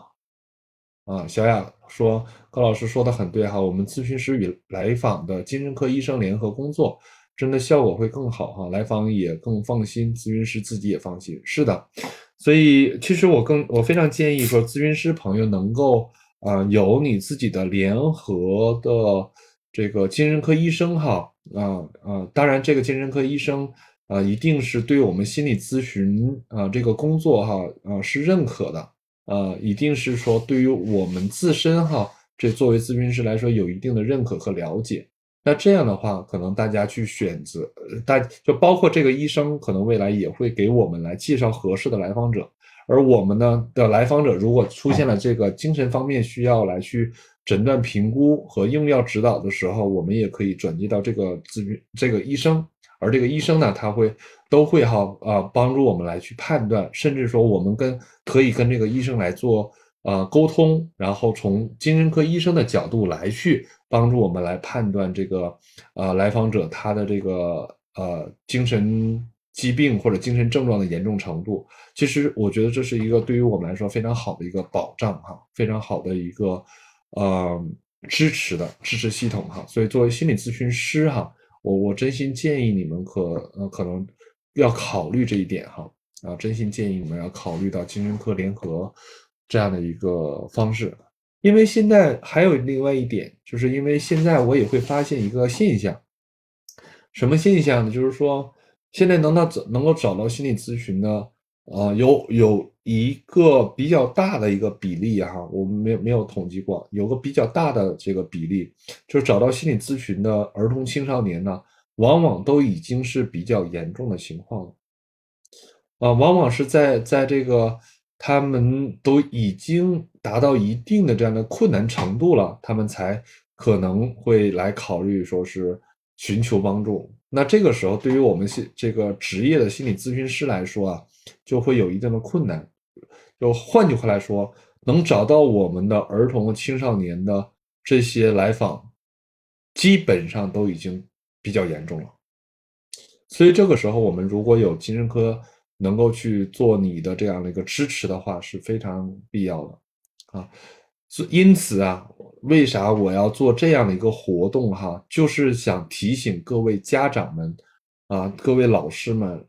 A: 啊，小雅说高老师说的很对哈，我们咨询师与来访的精神科医生联合工作，真的效果会更好哈，来访也更放心，咨询师自己也放心。是的，所以其实我更我非常建议说，咨询师朋友能够啊有你自己的联合的这个精神科医生哈啊啊，当然这个精神科医生啊一定是对我们心理咨询啊这个工作哈啊是认可的。呃，一定是说对于我们自身哈，这作为咨询师来说有一定的认可和了解。那这样的话，可能大家去选择，大就包括这个医生，可能未来也会给我们来介绍合适的来访者。而我们呢的来访者，如果出现了这个精神方面需要来去诊断评估和用药指导的时候，我们也可以转接到这个咨询这个医生。而这个医生呢，他会都会哈啊帮助我们来去判断，甚至说我们跟可以跟这个医生来做呃沟通，然后从精神科医生的角度来去帮助我们来判断这个呃来访者他的这个呃精神疾病或者精神症状的严重程度。其实我觉得这是一个对于我们来说非常好的一个保障哈，非常好的一个呃支持的支持系统哈。所以作为心理咨询师哈，我我真心建议你们可呃可能要考虑这一点哈啊，真心建议你们要考虑到精神科联合这样的一个方式。因为现在还有另外一点，就是因为现在我也会发现一个现象，什么现象呢？就是说，现在能到找能够找到心理咨询的，啊，有有一个比较大的一个比例哈，我们没没有统计过，有个比较大的这个比例，就是找到心理咨询的儿童青少年呢，往往都已经是比较严重的情况了，啊，往往是在在这个。他们都已经达到一定的这样的困难程度了，他们才可能会来考虑说是寻求帮助。那这个时候，对于我们心这个职业的心理咨询师来说啊，就会有一定的困难。就换句话来说，能找到我们的儿童青少年的这些来访，基本上都已经比较严重了。所以这个时候，我们如果有精神科。能够去做你的这样的一个支持的话是非常必要的，啊，所因此啊，为啥我要做这样的一个活动哈？就是想提醒各位家长们，啊，各位老师们，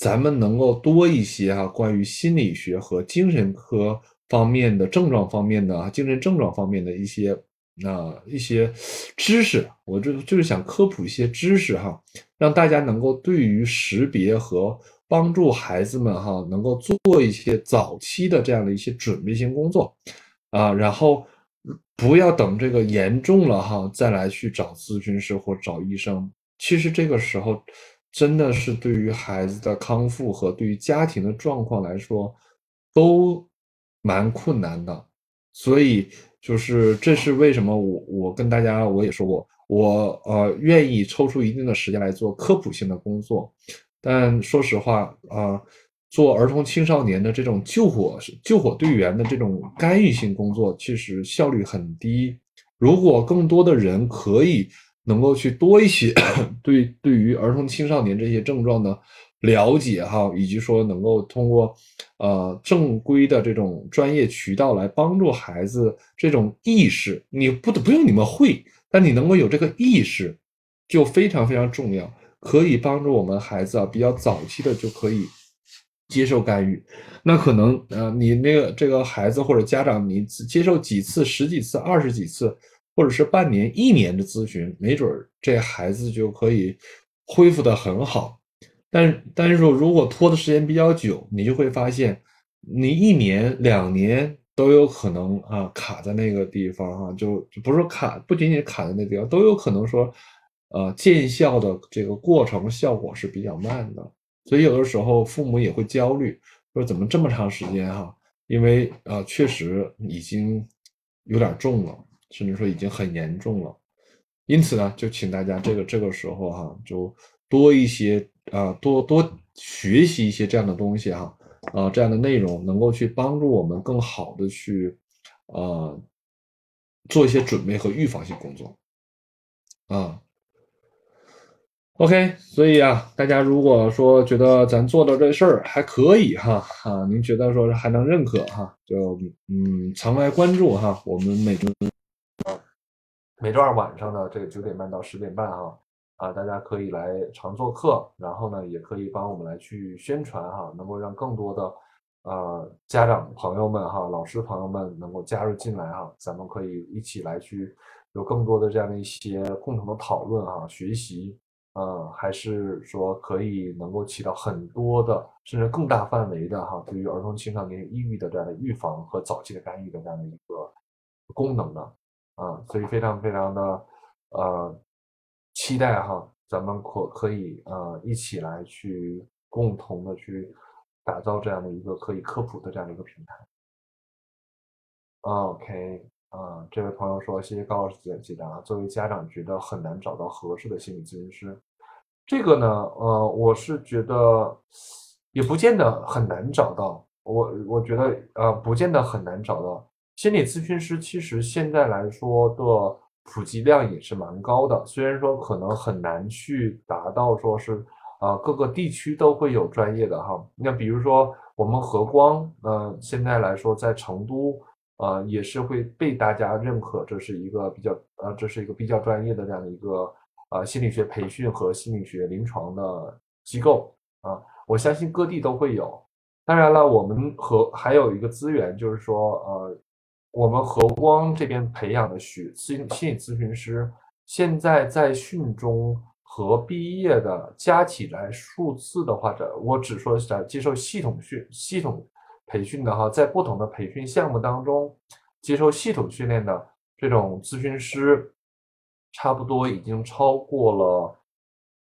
A: 咱们能够多一些哈，关于心理学和精神科方面的症状方面的精神症状方面的一些啊一些知识，我就就是想科普一些知识哈，让大家能够对于识别和。帮助孩子们哈，能够做一些早期的这样的一些准备性工作，啊，然后不要等这个严重了哈，再来去找咨询师或找医生。其实这个时候真的是对于孩子的康复和对于家庭的状况来说都蛮困难的。所以就是这是为什么我我跟大家我也说过，我呃愿意抽出一定的时间来做科普性的工作。但说实话啊，做儿童青少年的这种救火救火队员的这种干预性工作，其实效率很低。如果更多的人可以能够去多一些 对对于儿童青少年这些症状的了解哈，以及说能够通过呃正规的这种专业渠道来帮助孩子这种意识，你不不用你们会，但你能够有这个意识，就非常非常重要。可以帮助我们孩子啊，比较早期的就可以接受干预。那可能呃，你那个这个孩子或者家长，你接受几次、十几次、二十几次，或者是半年、一年的咨询，没准这孩子就可以恢复的很好。但但是说，如果拖的时间比较久，你就会发现，你一年、两年都有可能啊卡在那个地方哈，就不是卡，不仅仅卡在那地方，都有可能说。呃，见效的这个过程效果是比较慢的，所以有的时候父母也会焦虑，说怎么这么长时间哈？因为呃，确实已经有点重了，甚至说已经很严重了。因此呢，就请大家这个这个时候哈，就多一些啊，多多学习一些这样的东西哈，啊，这样的内容能够去帮助我们更好的去呃做一些准备和预防性工作啊。OK，所以啊，大家如果说觉得咱做的这事儿还可以哈，啊，您觉得说还能认可哈，就嗯常来关注哈，我们每周每周二晚上的这个九点半到十点半哈，啊，大家可以来常做客，然后呢，也可以帮我们来去宣传哈，能够让更多的呃家长朋友们哈、老师朋友们能够加入进来哈，咱们可以一起来去有更多的这样的一些共同的讨论哈，学习。呃，还是说可以能够起到很多的，甚至更大范围的哈，对于儿童青少年抑郁的这样的预防和早期的干预的这样的一个功能的啊，所以非常非常的呃期待哈，咱们可可以呃一起来去共同的去打造这样的一个可以科普的这样的一个平台。OK。啊，这位朋友说：“谢谢高老师解答。作为家长，觉得很难找到合适的心理咨询师。这个呢，呃，我是觉得也不见得很难找到。我我觉得，呃，不见得很难找到心理咨询师。其实现在来说的普及量也是蛮高的。虽然说可能很难去达到说是，啊，各个地区都会有专业的哈。那比如说我们和光，呃，现在来说在成都。”呃，也是会被大家认可，这是一个比较呃，这是一个比较专业的这样的一个呃心理学培训和心理学临床的机构啊，我相信各地都会有。当然了，我们和还有一个资源，就是说呃，我们和光这边培养的学心心理咨询师，现在在训中和毕业的加起来数字的话，这我只说在接受系统训系统。培训的哈，在不同的培训项目当中，接受系统训练的这种咨询师，差不多已经超过了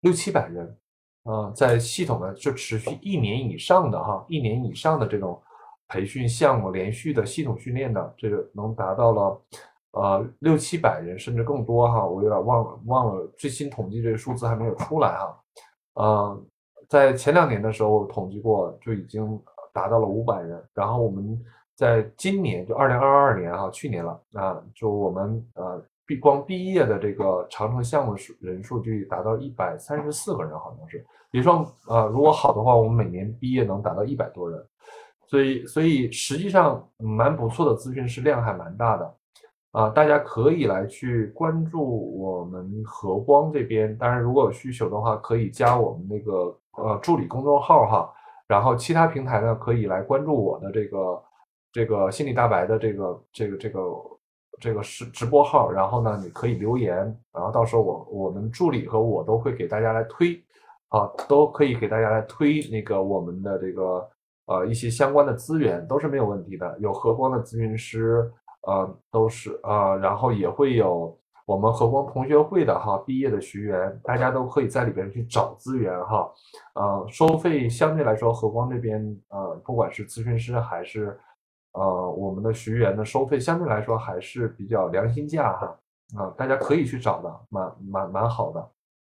A: 六七百人，啊，在系统的就持续一年以上的哈，一年以上的这种培训项目，连续的系统训练的，这个能达到了呃六七百人甚至更多哈，我有点忘了忘了最新统计这个数字还没有出来哈，嗯，在前两年的时候统计过就已经。达到了五百人，然后我们在今年就二零二二年哈，去年了啊，就我们呃毕光毕业的这个长城项目数人数就达到一百三十四个人，好像是。比如说呃，如果好的话，我们每年毕业能达到一百多人，所以所以实际上蛮不错的，咨询师量还蛮大的啊，大家可以来去关注我们和光这边，当然如果有需求的话，可以加我们那个呃助理公众号哈。然后其他平台呢，可以来关注我的这个这个心理大白的这个这个这个这个是直播号。然后呢，你可以留言，然后到时候我我们助理和我都会给大家来推，啊，都可以给大家来推那个我们的这个呃一些相关的资源，都是没有问题的。有和光的咨询师，呃，都是呃，然后也会有。我们和光同学会的哈毕业的学员，大家都可以在里边去找资源哈，呃，收费相对来说和光这边呃，不管是咨询师还是呃我们的学员的收费相对来说还是比较良心价哈，啊，大家可以去找的，蛮蛮蛮好的，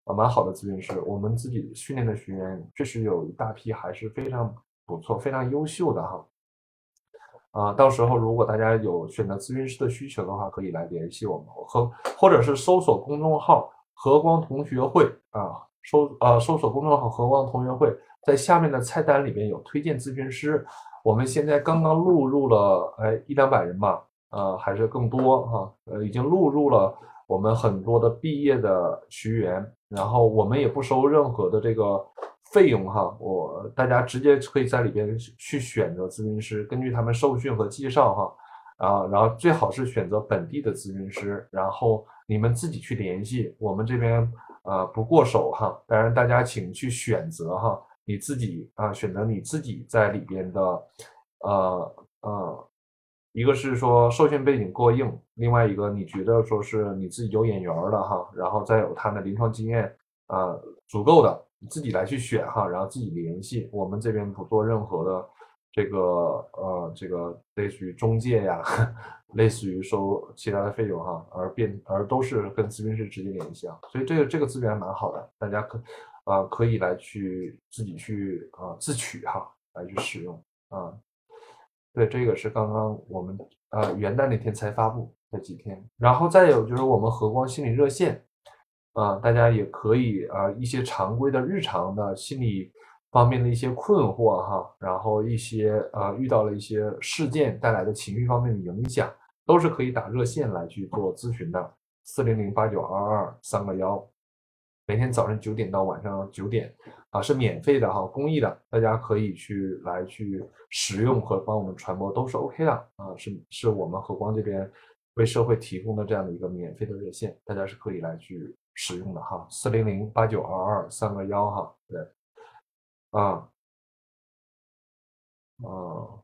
A: 啊，蛮好的咨询师，我们自己训练的学员确实有一大批还是非常不错、非常优秀的哈。啊，到时候如果大家有选择咨询师的需求的话，可以来联系我们和或者是搜索公众号“和光同学会”啊，搜呃搜索公众号“和光同学会”，在下面的菜单里面有推荐咨询师。我们现在刚刚录入了哎一两百人吧，呃还是更多哈，呃已经录入了我们很多的毕业的学员，然后我们也不收任何的这个。费用哈，我大家直接可以在里边去选择咨询师，根据他们受训和介绍哈，啊，然后最好是选择本地的咨询师，然后你们自己去联系我们这边，呃，不过手哈。当然，大家请去选择哈，你自己啊，选择你自己在里边的，呃呃，一个是说受训背景过硬，另外一个你觉得说是你自己有眼缘的哈，然后再有他的临床经验啊足够的。自己来去选哈，然后自己联系。我们这边不做任何的这个呃这个类似于中介呀，类似于收其他的费用哈，而变而都是跟咨询师直接联系啊，所以这个这个资源蛮好的，大家可啊可以来去自己去啊自取哈来去使用啊，对这个是刚刚我们呃元旦那天才发布这几天，然后再有就是我们和光心理热线。啊，大家也可以啊，一些常规的日常的心理方面的一些困惑哈，然后一些啊遇到了一些事件带来的情绪方面的影响，都是可以打热线来去做咨询的，四零零八九二二三个幺，每天早上九点到晚上九点啊是免费的哈，公益的，大家可以去来去使用和帮我们传播都是 OK 的啊，是是我们和光这边为社会提供的这样的一个免费的热线，大家是可以来去。使用的哈，四零零八九二二三个幺哈，对，啊，啊，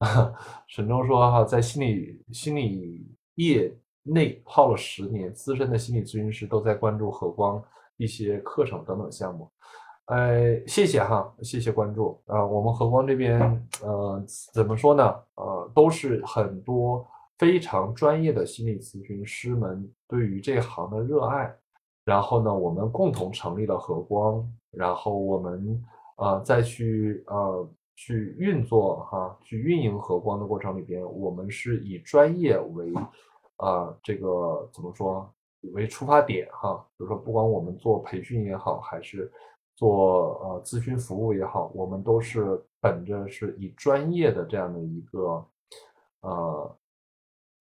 A: 沈忠说哈，在心理心理业内泡了十年，资深的心理咨询师都在关注和光一些课程等等项目，哎，谢谢哈，谢谢关注啊，我们和光这边，呃，怎么说呢？呃，都是很多。非常专业的心理咨询师们对于这行的热爱，然后呢，我们共同成立了和光，然后我们呃再去呃去运作哈，去运营和光的过程里边，我们是以专业为啊这个怎么说为出发点哈，比如说不管我们做培训也好，还是做呃咨询服务也好，我们都是本着是以专业的这样的一个。呃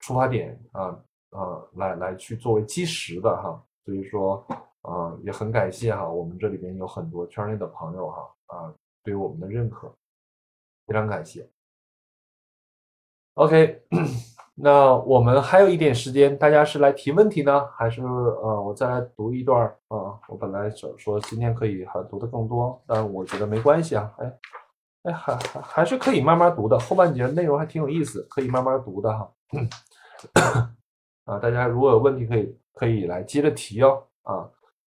A: 出发点啊啊来来去作为基石的哈，所以说啊也很感谢哈，我们这里边有很多圈内的朋友哈啊对我们的认可，非常感谢。OK。那我们还有一点时间，大家是来提问题呢，还是呃，我再来读一段啊？我本来想说今天可以还读的更多，但我觉得没关系啊。哎，哎，还还还是可以慢慢读的，后半节内容还挺有意思，可以慢慢读的哈。啊，大家如果有问题，可以可以来接着提哦。啊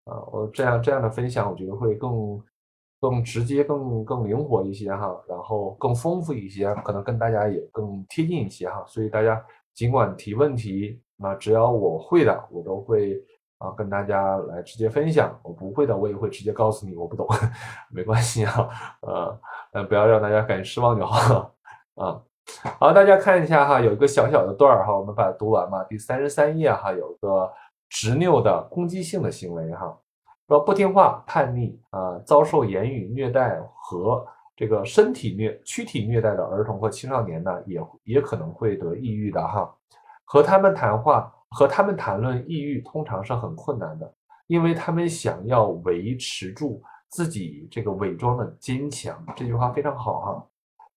A: 啊，我这样这样的分享，我觉得会更。更直接、更更灵活一些哈，然后更丰富一些，可能跟大家也更贴近一些哈。所以大家尽管提问题啊，只要我会的，我都会啊跟大家来直接分享；我不会的，我也会直接告诉你我不懂，没关系啊，呃，不要让大家感觉失望就好啊。好，大家看一下哈，有一个小小的段儿哈，我们把它读完嘛。第三十三页哈，有个执拗的攻击性的行为哈。说不听话、叛逆啊，遭受言语虐待和这个身体虐、躯体虐待的儿童和青少年呢，也也可能会得抑郁的哈。和他们谈话、和他们谈论抑郁，通常是很困难的，因为他们想要维持住自己这个伪装的坚强。这句话非常好哈，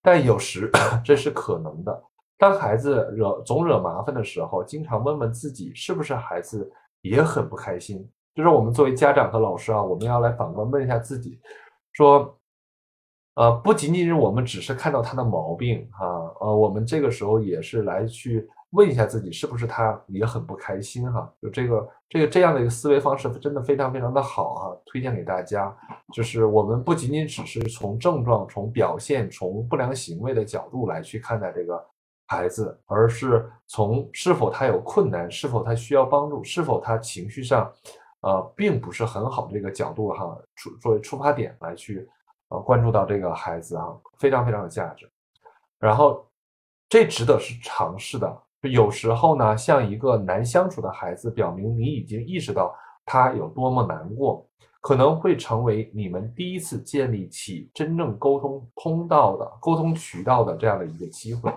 A: 但有时 这是可能的。当孩子惹总惹麻烦的时候，经常问问自己，是不是孩子也很不开心？就是我们作为家长和老师啊，我们要来反观问一下自己，说，呃，不仅仅是我们只是看到他的毛病啊，呃，我们这个时候也是来去问一下自己，是不是他也很不开心哈？就这个这个这样的一个思维方式，真的非常非常的好哈，推荐给大家。就是我们不仅仅只是从症状、从表现、从不良行为的角度来去看待这个孩子，而是从是否他有困难，是否他需要帮助，是否他情绪上。呃，并不是很好的这个角度哈，出作为出发点来去，呃，关注到这个孩子啊，非常非常有价值。然后，这值得是尝试的。有时候呢，像一个难相处的孩子，表明你已经意识到他有多么难过，可能会成为你们第一次建立起真正沟通通道的沟通渠道的这样的一个机会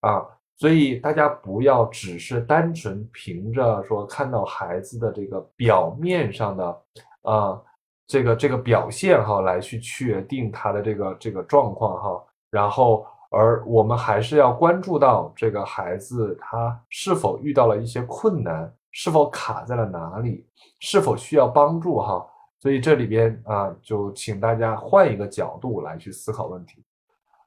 A: 啊。所以大家不要只是单纯凭着说看到孩子的这个表面上的啊这个这个表现哈来去确定他的这个这个状况哈，然后而我们还是要关注到这个孩子他是否遇到了一些困难，是否卡在了哪里，是否需要帮助哈。所以这里边啊，就请大家换一个角度来去思考问题。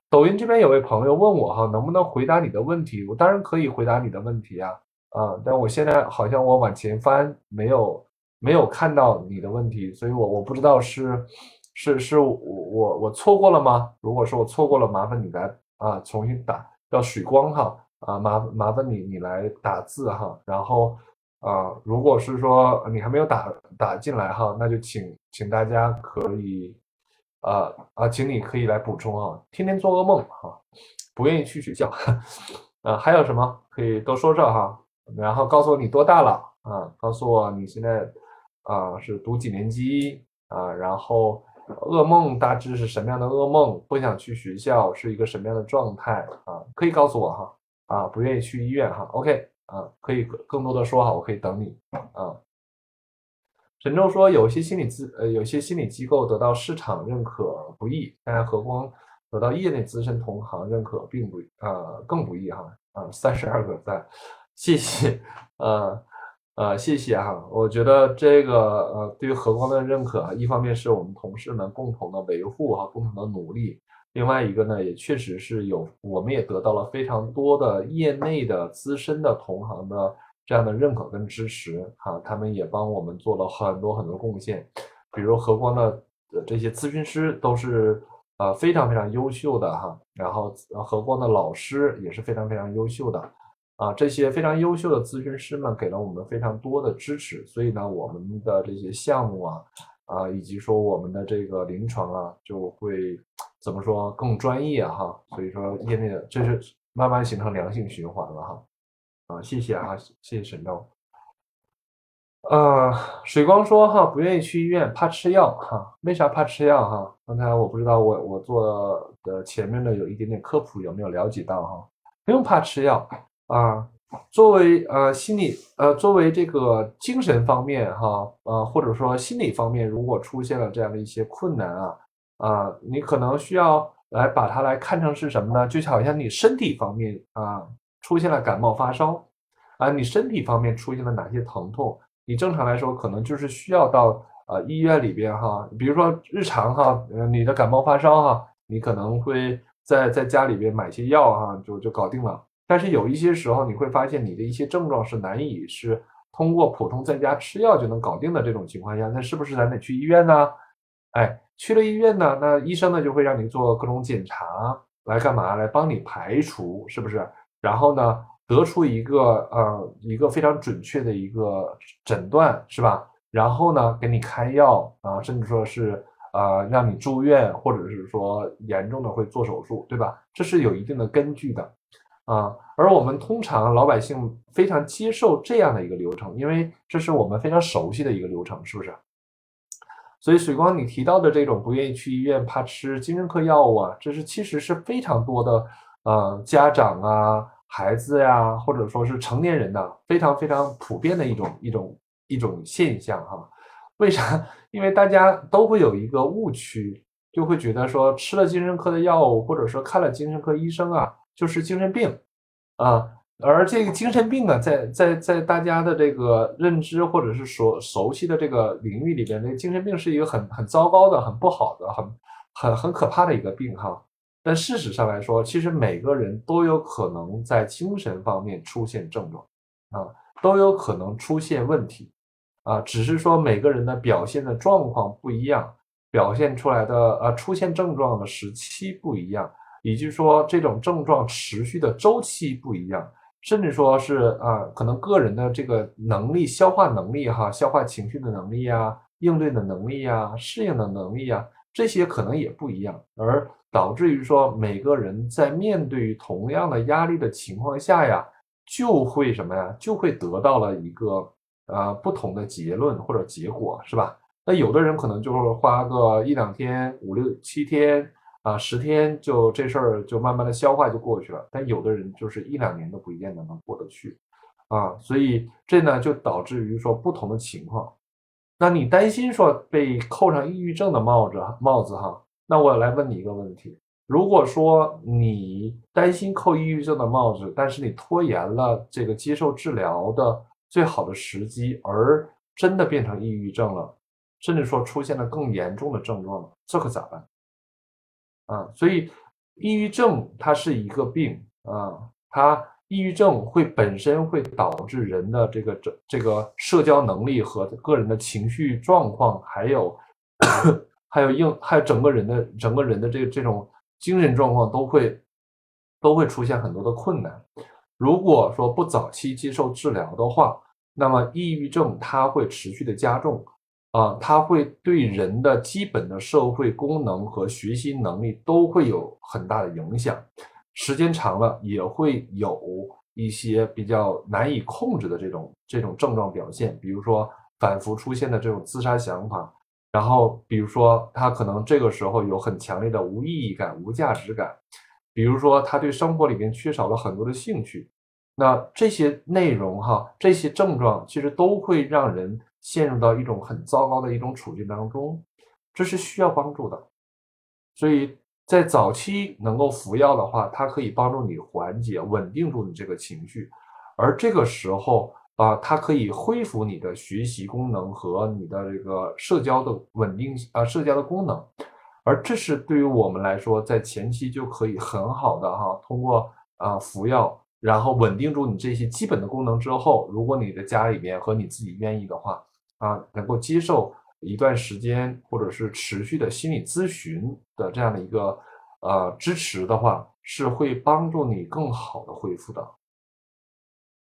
A: 抖音这边有位朋友问我哈，能不能回答你的问题？我当然可以回答你的问题啊，啊，但我现在好像我往前翻没有没有看到你的问题，所以我我不知道是是是我我我错过了吗？如果说我错过了，麻烦你来啊重新打，叫水光哈啊麻麻烦你你来打字哈，然后啊如果是说你还没有打打进来哈，那就请请大家可以。啊啊，请你可以来补充啊！天天做噩梦哈，不愿意去学校，啊，还有什么可以多说说哈？然后告诉我你多大了啊？告诉我你现在啊是读几年级啊？然后噩梦大致是什么样的噩梦？不想去学校是一个什么样的状态啊？可以告诉我哈？啊，不愿意去医院哈？OK 啊，可以更多的说哈，我可以等你啊。神州说：“有些心理资呃，有些心理机构得到市场认可不易，但何况得到业内资深同行认可并不呃更不易哈啊！三十二个赞，谢谢呃呃谢谢哈！我觉得这个呃对于和光的认可，一方面是我们同事们共同的维护哈，共同的努力；另外一个呢，也确实是有我们也得到了非常多的业内的资深的同行的。”这样的认可跟支持，哈，他们也帮我们做了很多很多贡献，比如和光的这些咨询师都是呃非常非常优秀的哈，然后和光的老师也是非常非常优秀的，啊，这些非常优秀的咨询师们给了我们非常多的支持，所以呢，我们的这些项目啊，啊，以及说我们的这个临床啊，就会怎么说更专业哈，所以说业内的这是慢慢形成良性循环了哈。啊，谢谢啊，谢谢沈豆。呃，水光说哈，不愿意去医院，怕吃药哈。为啥怕吃药哈？刚才我不知道，我我做的前面的有一点点科普，有没有了解到哈？
B: 不用怕吃药啊。作为呃心理呃作为这个精神方面哈呃或者说心理方面，如果出现了这样的一些困难啊啊，你可能需要来把它来看成是什么呢？就好像你身体方面啊出现了感冒发烧啊，你身体方面出现了哪些疼痛？你正常来说可能就是需要到呃医院里边哈，比如说日常哈，呃你的感冒发烧哈，你可能会在在家里边买些药哈，就就搞定了。但是有一些时候，你会发现你的一些症状是难以是通过普通在家吃药就能搞定的这种情况下，那是不是咱得去医院呢？哎，去了医院呢，那医生呢就会让你做各种检查，来干嘛？来帮你排除，是不是？然后呢，得出一个呃一个非常准确的一个诊断，是吧？然后呢，给你开药啊，甚至说是呃让你住院，或者是说严重的会做手术，对吧？这是有一定的根据的。啊，而我们通常老百姓非常接受这样的一个流程，因为这是我们非常熟悉的一个流程，是不是？所以水光你提到的这种不愿意去医院，怕吃精神科药物啊，这是其实是非常多的呃家长啊、孩子呀，或者说是成年人呢，非常非常普遍的一种一种一种现象哈。为啥？因为大家都会有一个误区，就会觉得说吃了精神科的药物，或者说看了精神科医生啊。就是精神病，啊，而这个精神病呢，在在在大家的这个认知或者是所熟悉的这个领域里边，那个精神病是一个很很糟糕的、很不好的、很很很可怕的一个病哈。但事实上来说，其实每个人都有可能在精神方面出现症状，啊，都有可能出现问题，啊，只是说每个人的表现的状况不一样，表现出来的呃出现症状的时期不一样。也就是说，这种症状持续的周期不一样，甚至说是啊，可能个人的这个能力、消化能力哈、消化情绪的能力呀、应对的能力呀、适应的能力呀，这些可能也不一样，而导致于说每个人在面对于同样的压力的情况下呀，就会什么呀，就会得到了一个呃不同的结论或者结果，是吧？那有的人可能就是花个一两天、五六七天。啊，十天就这事儿就慢慢的消化就过去了，但有的人就是一两年都不一定能过得去，啊，所以这呢就导致于说不同的情况。那你担心说被扣上抑郁症的帽子帽子哈？那我来问你一个问题：如果说你担心扣抑郁症的帽子，但是你拖延了这个接受治疗的最好的时机，而真的变成抑郁症了，甚至说出现了更严重的症状了，这可咋办？啊，所以抑郁症它是一个病啊，它抑郁症会本身会导致人的这个这这个社交能力和个人的情绪状况，还有还有应还有整个人的整个人的这这种精神状况都会都会出现很多的困难。如果说不早期接受治疗的话，那么抑郁症它会持续的加重。啊，它会对人的基本的社会功能和学习能力都会有很大的影响，时间长了也会有一些比较难以控制的这种这种症状表现，比如说反复出现的这种自杀想法，然后比如说他可能这个时候有很强烈的无意义感、无价值感，比如说他对生活里面缺少了很多的兴趣，那这些内容哈，这些症状其实都会让人。陷入到一种很糟糕的一种处境当中，这是需要帮助的。所以在早期能够服药的话，它可以帮助你缓解、稳定住你这个情绪，而这个时候啊，它可以恢复你的学习功能和你的这个社交的稳定啊，社交的功能。而这是对于我们来说，在前期就可以很好的哈，通过啊服药，然后稳定住你这些基本的功能之后，如果你的家里面和你自己愿意的话。啊，能够接受一段时间或者是持续的心理咨询的这样的一个呃支持的话，是会帮助你更好的恢复的。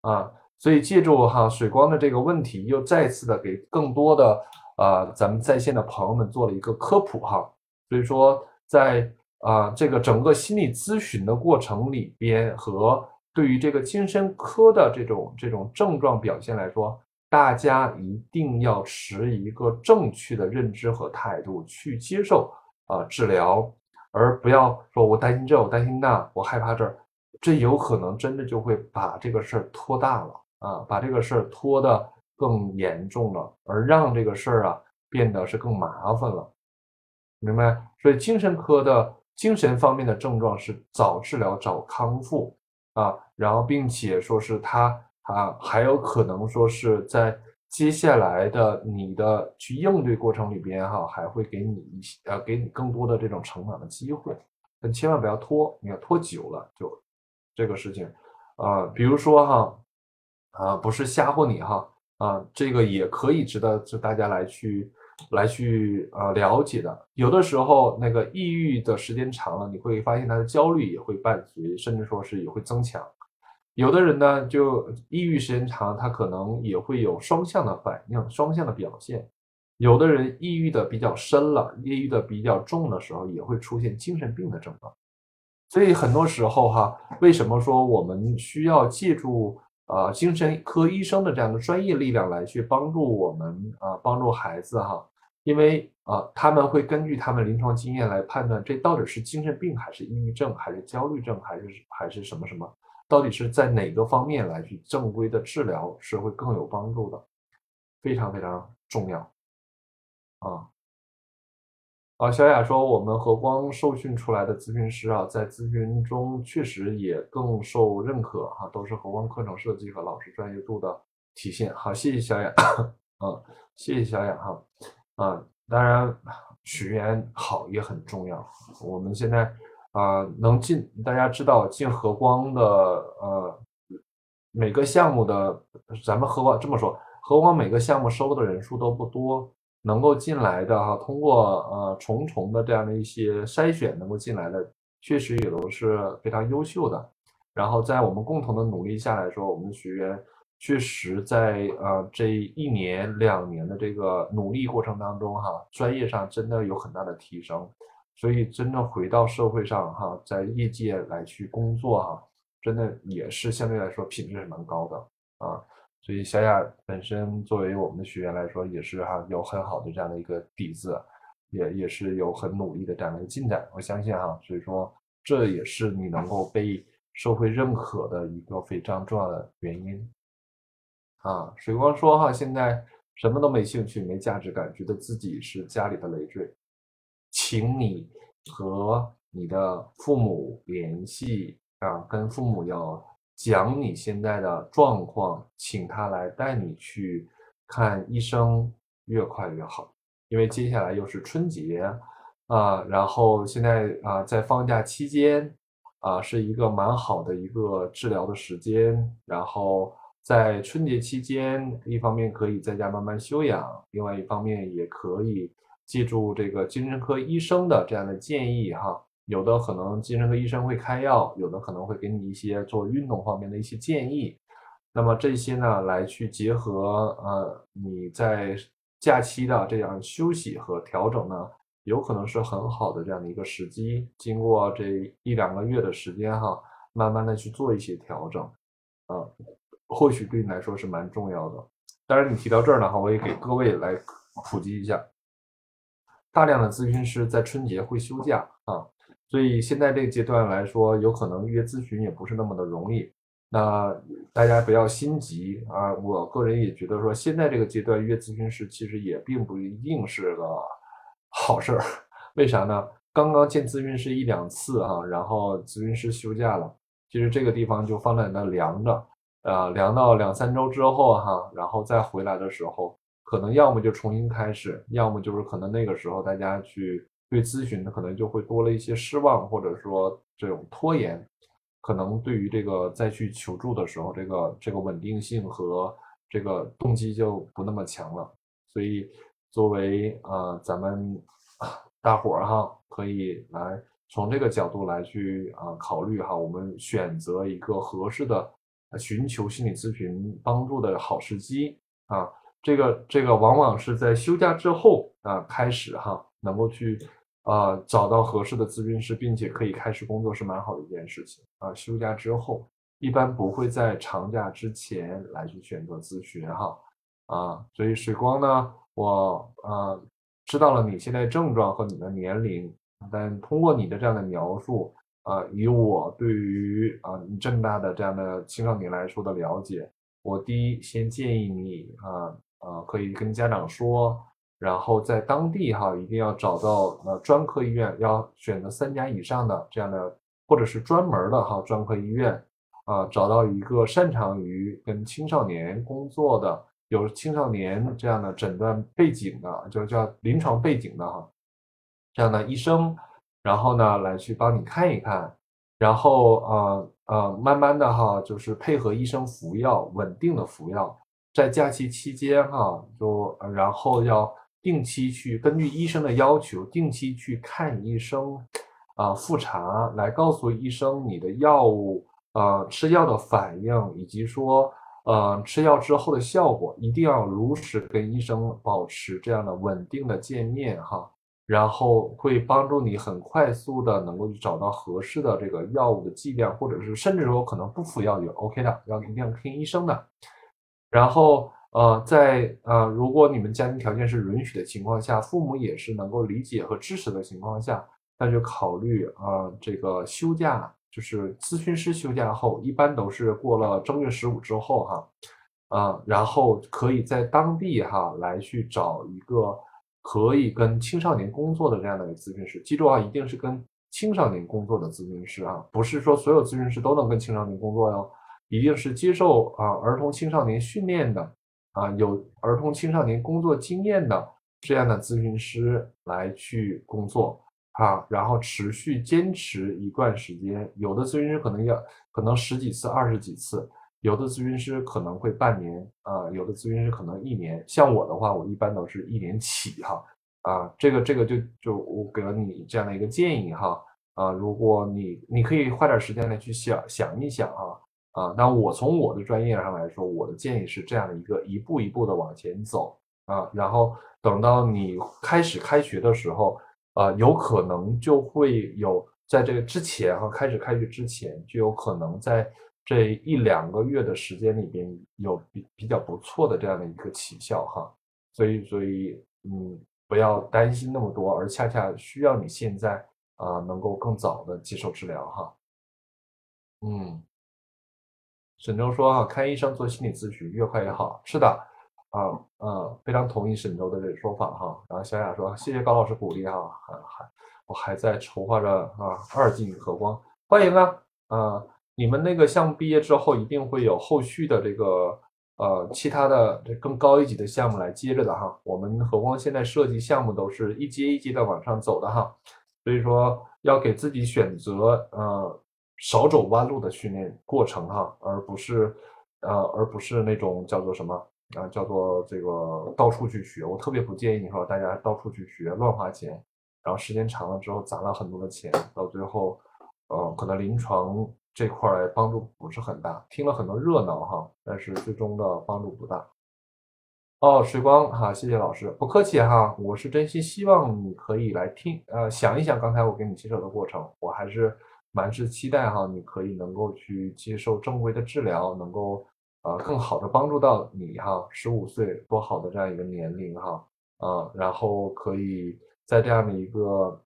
B: 啊，所以借助哈水光的这个问题，又再次的给更多的啊咱们在线的朋友们做了一个科普哈。所以说，在啊这个整个心理咨询的过程里边，和对于这个精神科的这种这种症状表现来说。大家一定要持一个正确的认知和态度去接受啊治疗，而不要说我担心这，我担心那，我害怕这儿。这有可能真的就会把这个事儿拖大了啊，把这个事儿拖得更严重了，而让这个事儿啊变得是更麻烦了，明白？所以精神科的精神方面的症状是早治疗早康复啊，然后并且说是他啊还有可能说是在接下来的你的去应对过程里边哈，还会给你一些呃给你更多的这种成长的机会，但千万不要拖，你要拖久了就。这个事情，啊，比如说哈，啊，不是吓唬你哈，啊，这个也可以值得就大家来去来去啊了解的。有的时候那个抑郁的时间长了，你会发现他的焦虑也会伴随，甚至说是也会增强。有的人呢，就抑郁时间长，他可能也会有双向的反应、双向的表现。有的人抑郁的比较深了，抑郁的比较重的时候，也会出现精神病的症状。所以很多时候哈，为什么说我们需要借助呃精神科医生的这样的专业力量来去帮助我们啊，帮助孩子哈？因为啊，他们会根据他们临床经验来判断这到底是精神病还是抑郁症还是焦虑症还是还是什么什么，到底是在哪个方面来去正规的治疗是会更有帮助的，非常非常重要啊。啊，小雅说，我们和光受训出来的咨询师啊，在咨询中确实也更受认可哈，都是和光课程设计和老师专业度的体现。好，谢谢小雅，嗯，谢谢小雅哈，啊，当然学员好也很重要。我们现在啊，能进，大家知道进和光的呃每个项目的，咱们和光这么说，和光每个项目收的人数都不多。能够进来的哈，通过呃重重的这样的一些筛选，能够进来的，确实也都是非常优秀的。然后在我们共同的努力下来说，我们的学员确实在呃这一年两年的这个努力过程当中哈，专业上真的有很大的提升。所以真的回到社会上哈，在业界来去工作哈，真的也是相对来说品质是蛮高的啊。所以小雅本身作为我们的学员来说，也是哈有很好的这样的一个底子，也也是有很努力的这样的一个进展。我相信哈，所以说这也是你能够被社会认可的一个非常重要的原因。啊，水光说哈，现在什么都没兴趣，没价值感，觉得自己是家里的累赘，请你和你的父母联系啊，跟父母要。讲你现在的状况，请他来带你去看医生，越快越好。因为接下来又是春节啊，然后现在啊在放假期间啊是一个蛮好的一个治疗的时间。然后在春节期间，一方面可以在家慢慢休养，另外一方面也可以记住这个精神科医生的这样的建议哈。有的可能精神科医生会开药，有的可能会给你一些做运动方面的一些建议。那么这些呢，来去结合呃你在假期的这样休息和调整呢，有可能是很好的这样的一个时机。经过这一两个月的时间哈，慢慢的去做一些调整，啊，或许对你来说是蛮重要的。当然你提到这儿呢哈，我也给各位来普及一下，大量的咨询师在春节会休假啊。所以现在这个阶段来说，有可能约咨询也不是那么的容易。那大家不要心急啊！我个人也觉得说，现在这个阶段约咨询师其实也并不一定是个好事儿。为啥呢？刚刚见咨询师一两次哈，然后咨询师休假了，其实这个地方就放在那凉着，呃，凉到两三周之后哈，然后再回来的时候，可能要么就重新开始，要么就是可能那个时候大家去。对咨询的可能就会多了一些失望，或者说这种拖延，可能对于这个再去求助的时候，这个这个稳定性和这个动机就不那么强了。所以作为呃咱们大伙儿哈，可以来从这个角度来去啊考虑哈，我们选择一个合适的寻求心理咨询帮助的好时机啊，这个这个往往是在休假之后啊开始哈，能够去。啊，找到合适的咨询师，并且可以开始工作是蛮好的一件事情啊。休假之后，一般不会在长假之前来去选择咨询哈啊。所以水光呢，我啊知道了你现在症状和你的年龄，但通过你的这样的描述，啊，以我对于啊你这么大的这样的青少年来说的了解，我第一先建议你啊啊可以跟家长说，然后在当地哈一定要找到呃专科医院，要选择三家以上的这样的，或者是专门的哈专科医院啊，找到一个擅长于跟青少年工作的，有青少年这样的诊断背景的，就是叫临床背景的哈这样的医生。然后呢，来去帮你看一看，然后呃呃，慢慢的哈，就是配合医生服药，稳定的服药，在假期期间哈，就然后要定期去根据医生的要求，定期去看医生，啊复查，来告诉医生你的药物，呃吃药的反应，以及说呃吃药之后的效果，一定要如实跟医生保持这样的稳定的见面哈。然后会帮助你很快速的能够找到合适的这个药物的剂量，或者是甚至说可能不服药也 OK 的，要一定要听医生的。然后呃，在呃如果你们家庭条件是允许的情况下，父母也是能够理解和支持的情况下，那就考虑啊这个休假，就是咨询师休假后，一般都是过了正月十五之后哈，啊，然后可以在当地哈来去找一个。可以跟青少年工作的这样的一个咨询师，记住啊，一定是跟青少年工作的咨询师啊，不是说所有咨询师都能跟青少年工作哟，一定是接受啊儿童青少年训练的啊，有儿童青少年工作经验的这样的咨询师来去工作啊，然后持续坚持一段时间，有的咨询师可能要可能十几次、二十几次。有的咨询师可能会半年啊，有的咨询师可能一年。像我的话，我一般都是一年起哈啊，这个这个就就我给了你这样的一个建议哈啊，如果你你可以花点时间来去想想一想啊啊，那我从我的专业上来说，我的建议是这样的一个一步一步的往前走啊，然后等到你开始开学的时候啊，有可能就会有在这个之前哈，开始开学之前就有可能在。这一两个月的时间里边有比比较不错的这样的一个起效哈，所以所以嗯不要担心那么多，而恰恰需要你现在啊能够更早的接受治疗哈。嗯，沈周说哈，看医生做心理咨询越快越好，是的啊啊，非常同意沈周的这个说法哈。然后小雅说谢谢高老师鼓励哈，还还我还在筹划着啊二进和光，欢迎啊啊。你们那个项目毕业之后，一定会有后续的这个呃其他的这更高一级的项目来接着的哈。我们和光现在设计项目都是一阶一阶的往上走的哈，所以说要给自己选择呃少走弯路的训练过程哈，而不是呃而不是那种叫做什么啊叫做这个到处去学。我特别不建议你说大家到处去学乱花钱，然后时间长了之后砸了很多的钱，到最后呃可能临床。这块帮助不是很大，听了很多热闹哈，但是最终的帮助不大。哦，水光哈，谢谢老师，不客气哈，我是真心希望你可以来听，呃，想一想刚才我给你介绍的过程，我还是蛮是期待哈，你可以能够去接受正规的治疗，能够呃更好的帮助到你哈，十五岁多好的这样一个年龄哈，啊，然后可以在这样的一个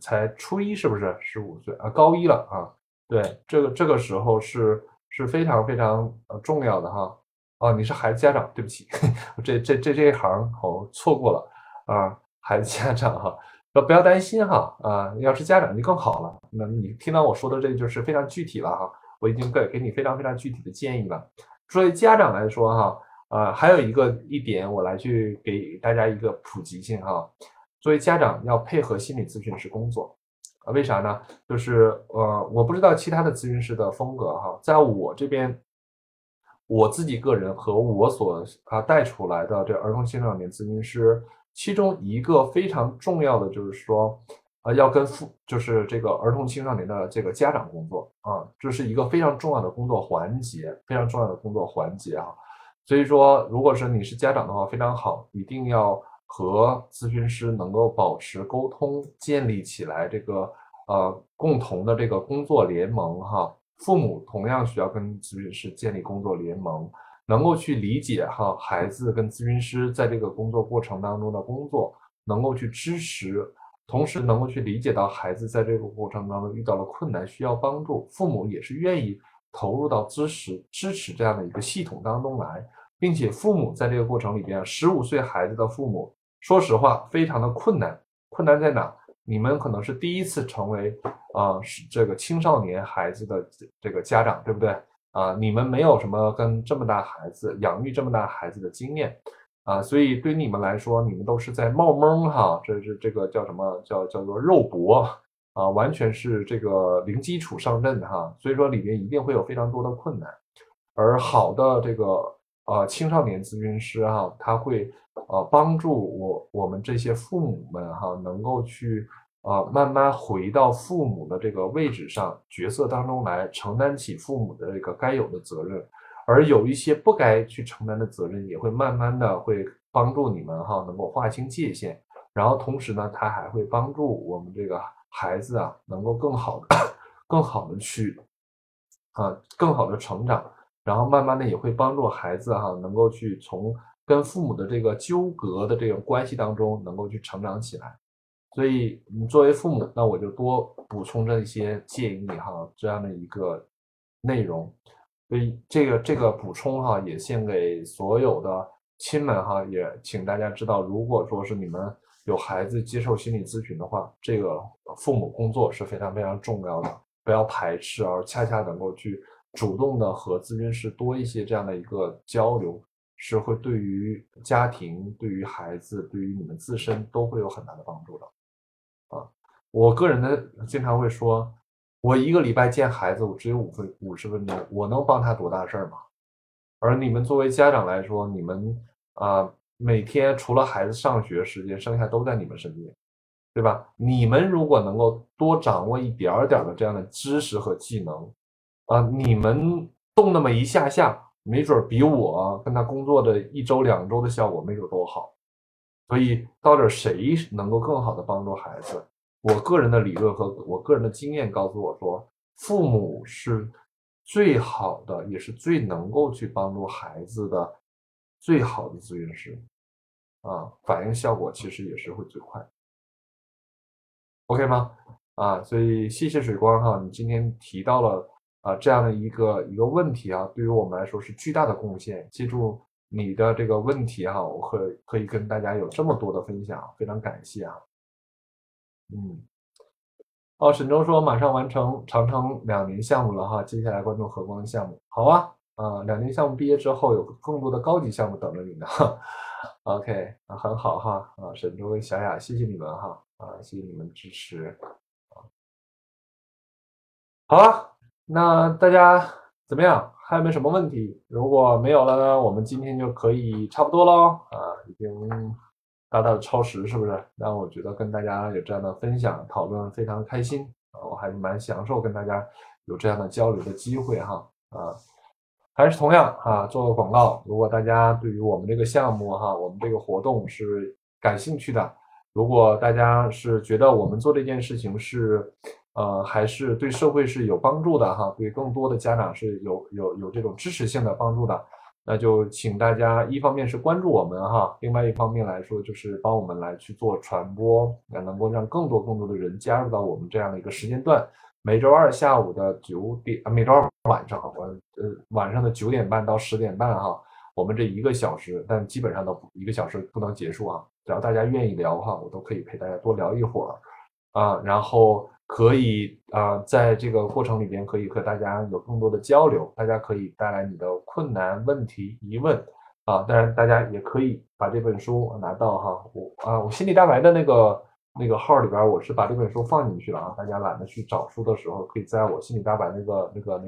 B: 才初一是不是十五岁啊，高一了啊。对，这个这个时候是是非常非常呃重要的哈。哦，你是孩子家长，对不起，这这这这一行我错过了啊。孩子家长哈，不要担心哈啊？要是家长就更好了。那你听到我说的这就是非常具体了哈。我已经给给你非常非常具体的建议了。作为家长来说哈，啊，还有一个一点，我来去给大家一个普及性哈。作为家长要配合心理咨询师工作。啊为啥呢？就是呃，我不知道其他的咨询师的风格哈，在我这边，我自己个人和我所啊带出来的这儿童青少年咨询师，其中一个非常重要的就是说，啊，要跟父就是这个儿童青少年的这个家长工作啊，这是一个非常重要的工作环节，非常重要的工作环节啊。所以说，如果是你是家长的话，非常好，一定要。和咨询师能够保持沟通，建立起来这个呃共同的这个工作联盟哈。父母同样需要跟咨询师建立工作联盟，能够去理解哈孩子跟咨询师在这个工作过程当中的工作，能够去支持同时能够去理解到孩子在这个过程当中遇到了困难，需要帮助，父母也是愿意投入到支持支持这样的一个系统当中来，并且父母在这个过程里边，十五岁孩子的父母，说实话非常的困难，困难在哪？你们可能是第一次成为啊是这个青少年孩子的这个家长，对不对？啊，你们没有什么跟这么大孩子养育这么大孩子的经验。啊，所以对你们来说，你们都是在冒蒙哈，这是这个叫什么叫叫做肉搏啊，完全是这个零基础上阵哈，所以说里面一定会有非常多的困难，而好的这个呃青少年咨询师哈，他会呃帮助我我们这些父母们哈，能够去啊慢慢回到父母的这个位置上角色当中来，承担起父母的这个该有的责任。而有一些不该去承担的责任，也会慢慢的会帮助你们哈，能够划清界限。然后同时呢，他还会帮助我们这个孩子啊，能够更好的、更好的去啊，更好的成长。然后慢慢的也会帮助孩子哈，能够去从跟父母的这个纠葛的这种关系当中，能够去成长起来。所以你作为父母，那我就多补充这一些建议哈，这样的一个内容。所以这个这个补充哈，也献给所有的亲们哈，也请大家知道，如果说是你们有孩子接受心理咨询的话，这个父母工作是非常非常重要的，不要排斥，而恰恰能够去主动的和咨询师多一些这样的一个交流，是会对于家庭、对于孩子、对于你们自身都会有很大的帮助的。啊，我个人呢经常会说。我一个礼拜见孩子，我只有五分五十分钟，我能帮他多大事儿吗？而你们作为家长来说，你们啊，每天除了孩子上学时间，剩下都在你们身边，对吧？你们如果能够多掌握一点点的这样的知识和技能，啊，你们动那么一下下，没准比我跟他工作的一周两周的效果没准都好。所以到底谁能够更好的帮助孩子？我个人的理论和我个人的经验告诉我说，父母是最好的，也是最能够去帮助孩子的最好的咨询师，啊，反应效果其实也是会最快，OK 吗？啊，所以谢谢水光哈，你今天提到了啊这样的一个一个问题啊，对于我们来说是巨大的贡献。记住你的这个问题哈，我可可以跟大家有这么多的分享，非常感谢啊。嗯，哦，沈周说马上完成长城两年项目了哈，接下来关注和光项目，好啊，啊，两年项目毕业之后有更多的高级项目等着你呢，OK，啊，很好哈，啊，沈周跟小雅，谢谢你们哈，啊，谢谢你们支持，好啊，那大家怎么样？还有没有什么问题？如果没有了呢，我们今天就可以差不多喽，啊，已经。大大的超时是不是？那我觉得跟大家有这样的分享讨论非常开心啊！我还是蛮享受跟大家有这样的交流的机会哈啊！还是同样啊，做个广告，如果大家对于我们这个项目哈，我们这个活动是感兴趣的，如果大家是觉得我们做这件事情是呃还是对社会是有帮助的哈，对更多的家长是有有有这种支持性的帮助的。那就请大家一方面是关注我们哈，另外一方面来说就是帮我们来去做传播，也能够让更多更多的人加入到我们这样的一个时间段。每周二下午的九点，每周二晚上我呃晚上的九点半到十点半哈，我们这一个小时，但基本上都一个小时不能结束啊，只要大家愿意聊哈，我都可以陪大家多聊一会儿啊，然后。可以啊，在这个过程里边，可以和大家有更多的交流。大家可以带来你的困难、问题、疑问啊。当然，大家也可以把这本书拿到哈，我啊，我心理大白的那个那个号里边，我是把这本书放进去了啊。大家懒得去找书的时候，可以在我心理大白那个那个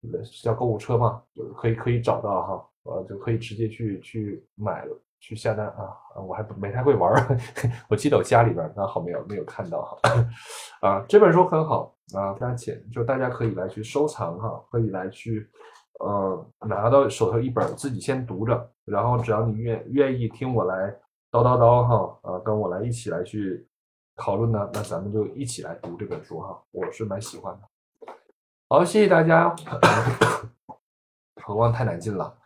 B: 那个叫购物车嘛，就可以可以找到哈，呃，就可以直接去去买了。去下单啊我还没太会玩儿，我记得我家里边刚好没有没有看到哈 啊，这本书很好啊，非常浅，就大家可以来去收藏哈，可以来去呃拿到手头一本自己先读着，然后只要你愿愿意听我来叨叨叨哈啊，跟我来一起来去讨论呢，那咱们就一起来读这本书哈，我是蛮喜欢的。好，谢谢大家。何光太难进了，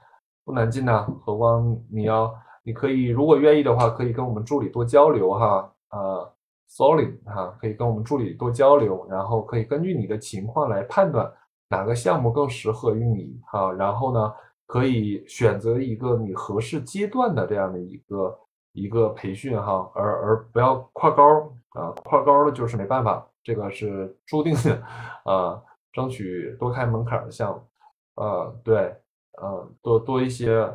B: 不难进呢，何光你要。你可以，如果愿意的话，可以跟我们助理多交流哈，啊，Solid 哈，可以跟我们助理多交流，然后可以根据你的情况来判断哪个项目更适合于你哈，然后呢，可以选择一个你合适阶段的这样的一个一个培训哈，而而不要跨高啊，跨高了就是没办法，这个是注定的啊，争取多开门槛的项目，呃，对，嗯，多多一些，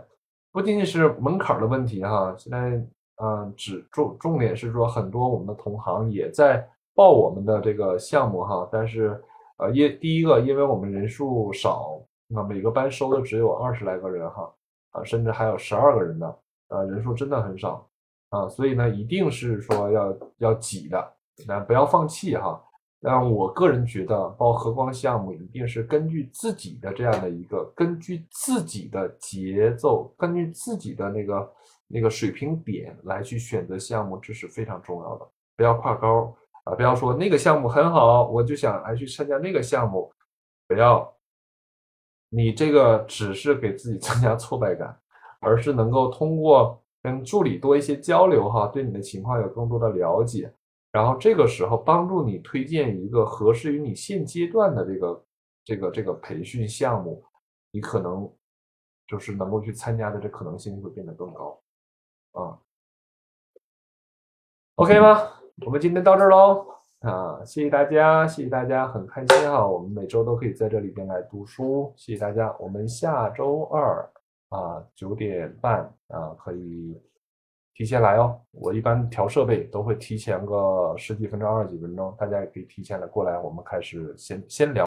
B: 不仅仅是门槛的问题哈，现在。嗯，只重重点是说，很多我们的同行也在报我们的这个项目哈，但是呃，因第一个，因为我们人数少，那每个班收的只有二十来个人哈，啊，甚至还有十二个人的，啊，人数真的很少啊，所以呢，一定是说要要挤的，那不要放弃哈。但我个人觉得，报合光项目一定是根据自己的这样的一个，根据自己的节奏，根据自己的那个。那个水平点来去选择项目，这是非常重要的。不要跨高啊！不要说那个项目很好，我就想来去参加那个项目。不要，你这个只是给自己增加挫败感，而是能够通过跟助理多一些交流哈，对你的情况有更多的了解，然后这个时候帮助你推荐一个合适于你现阶段的这个这个这个培训项目，你可能就是能够去参加的这可能性会变得更高。啊，OK 吗？我们今天到这儿喽啊！谢谢大家，谢谢大家，很开心哈！我们每周都可以在这里边来读书，谢谢大家。我们下周二啊九点半啊可以提前来哦。我一般调设备都会提前个十几分钟、二十几分钟，大家也可以提前来过来，我们开始先先聊。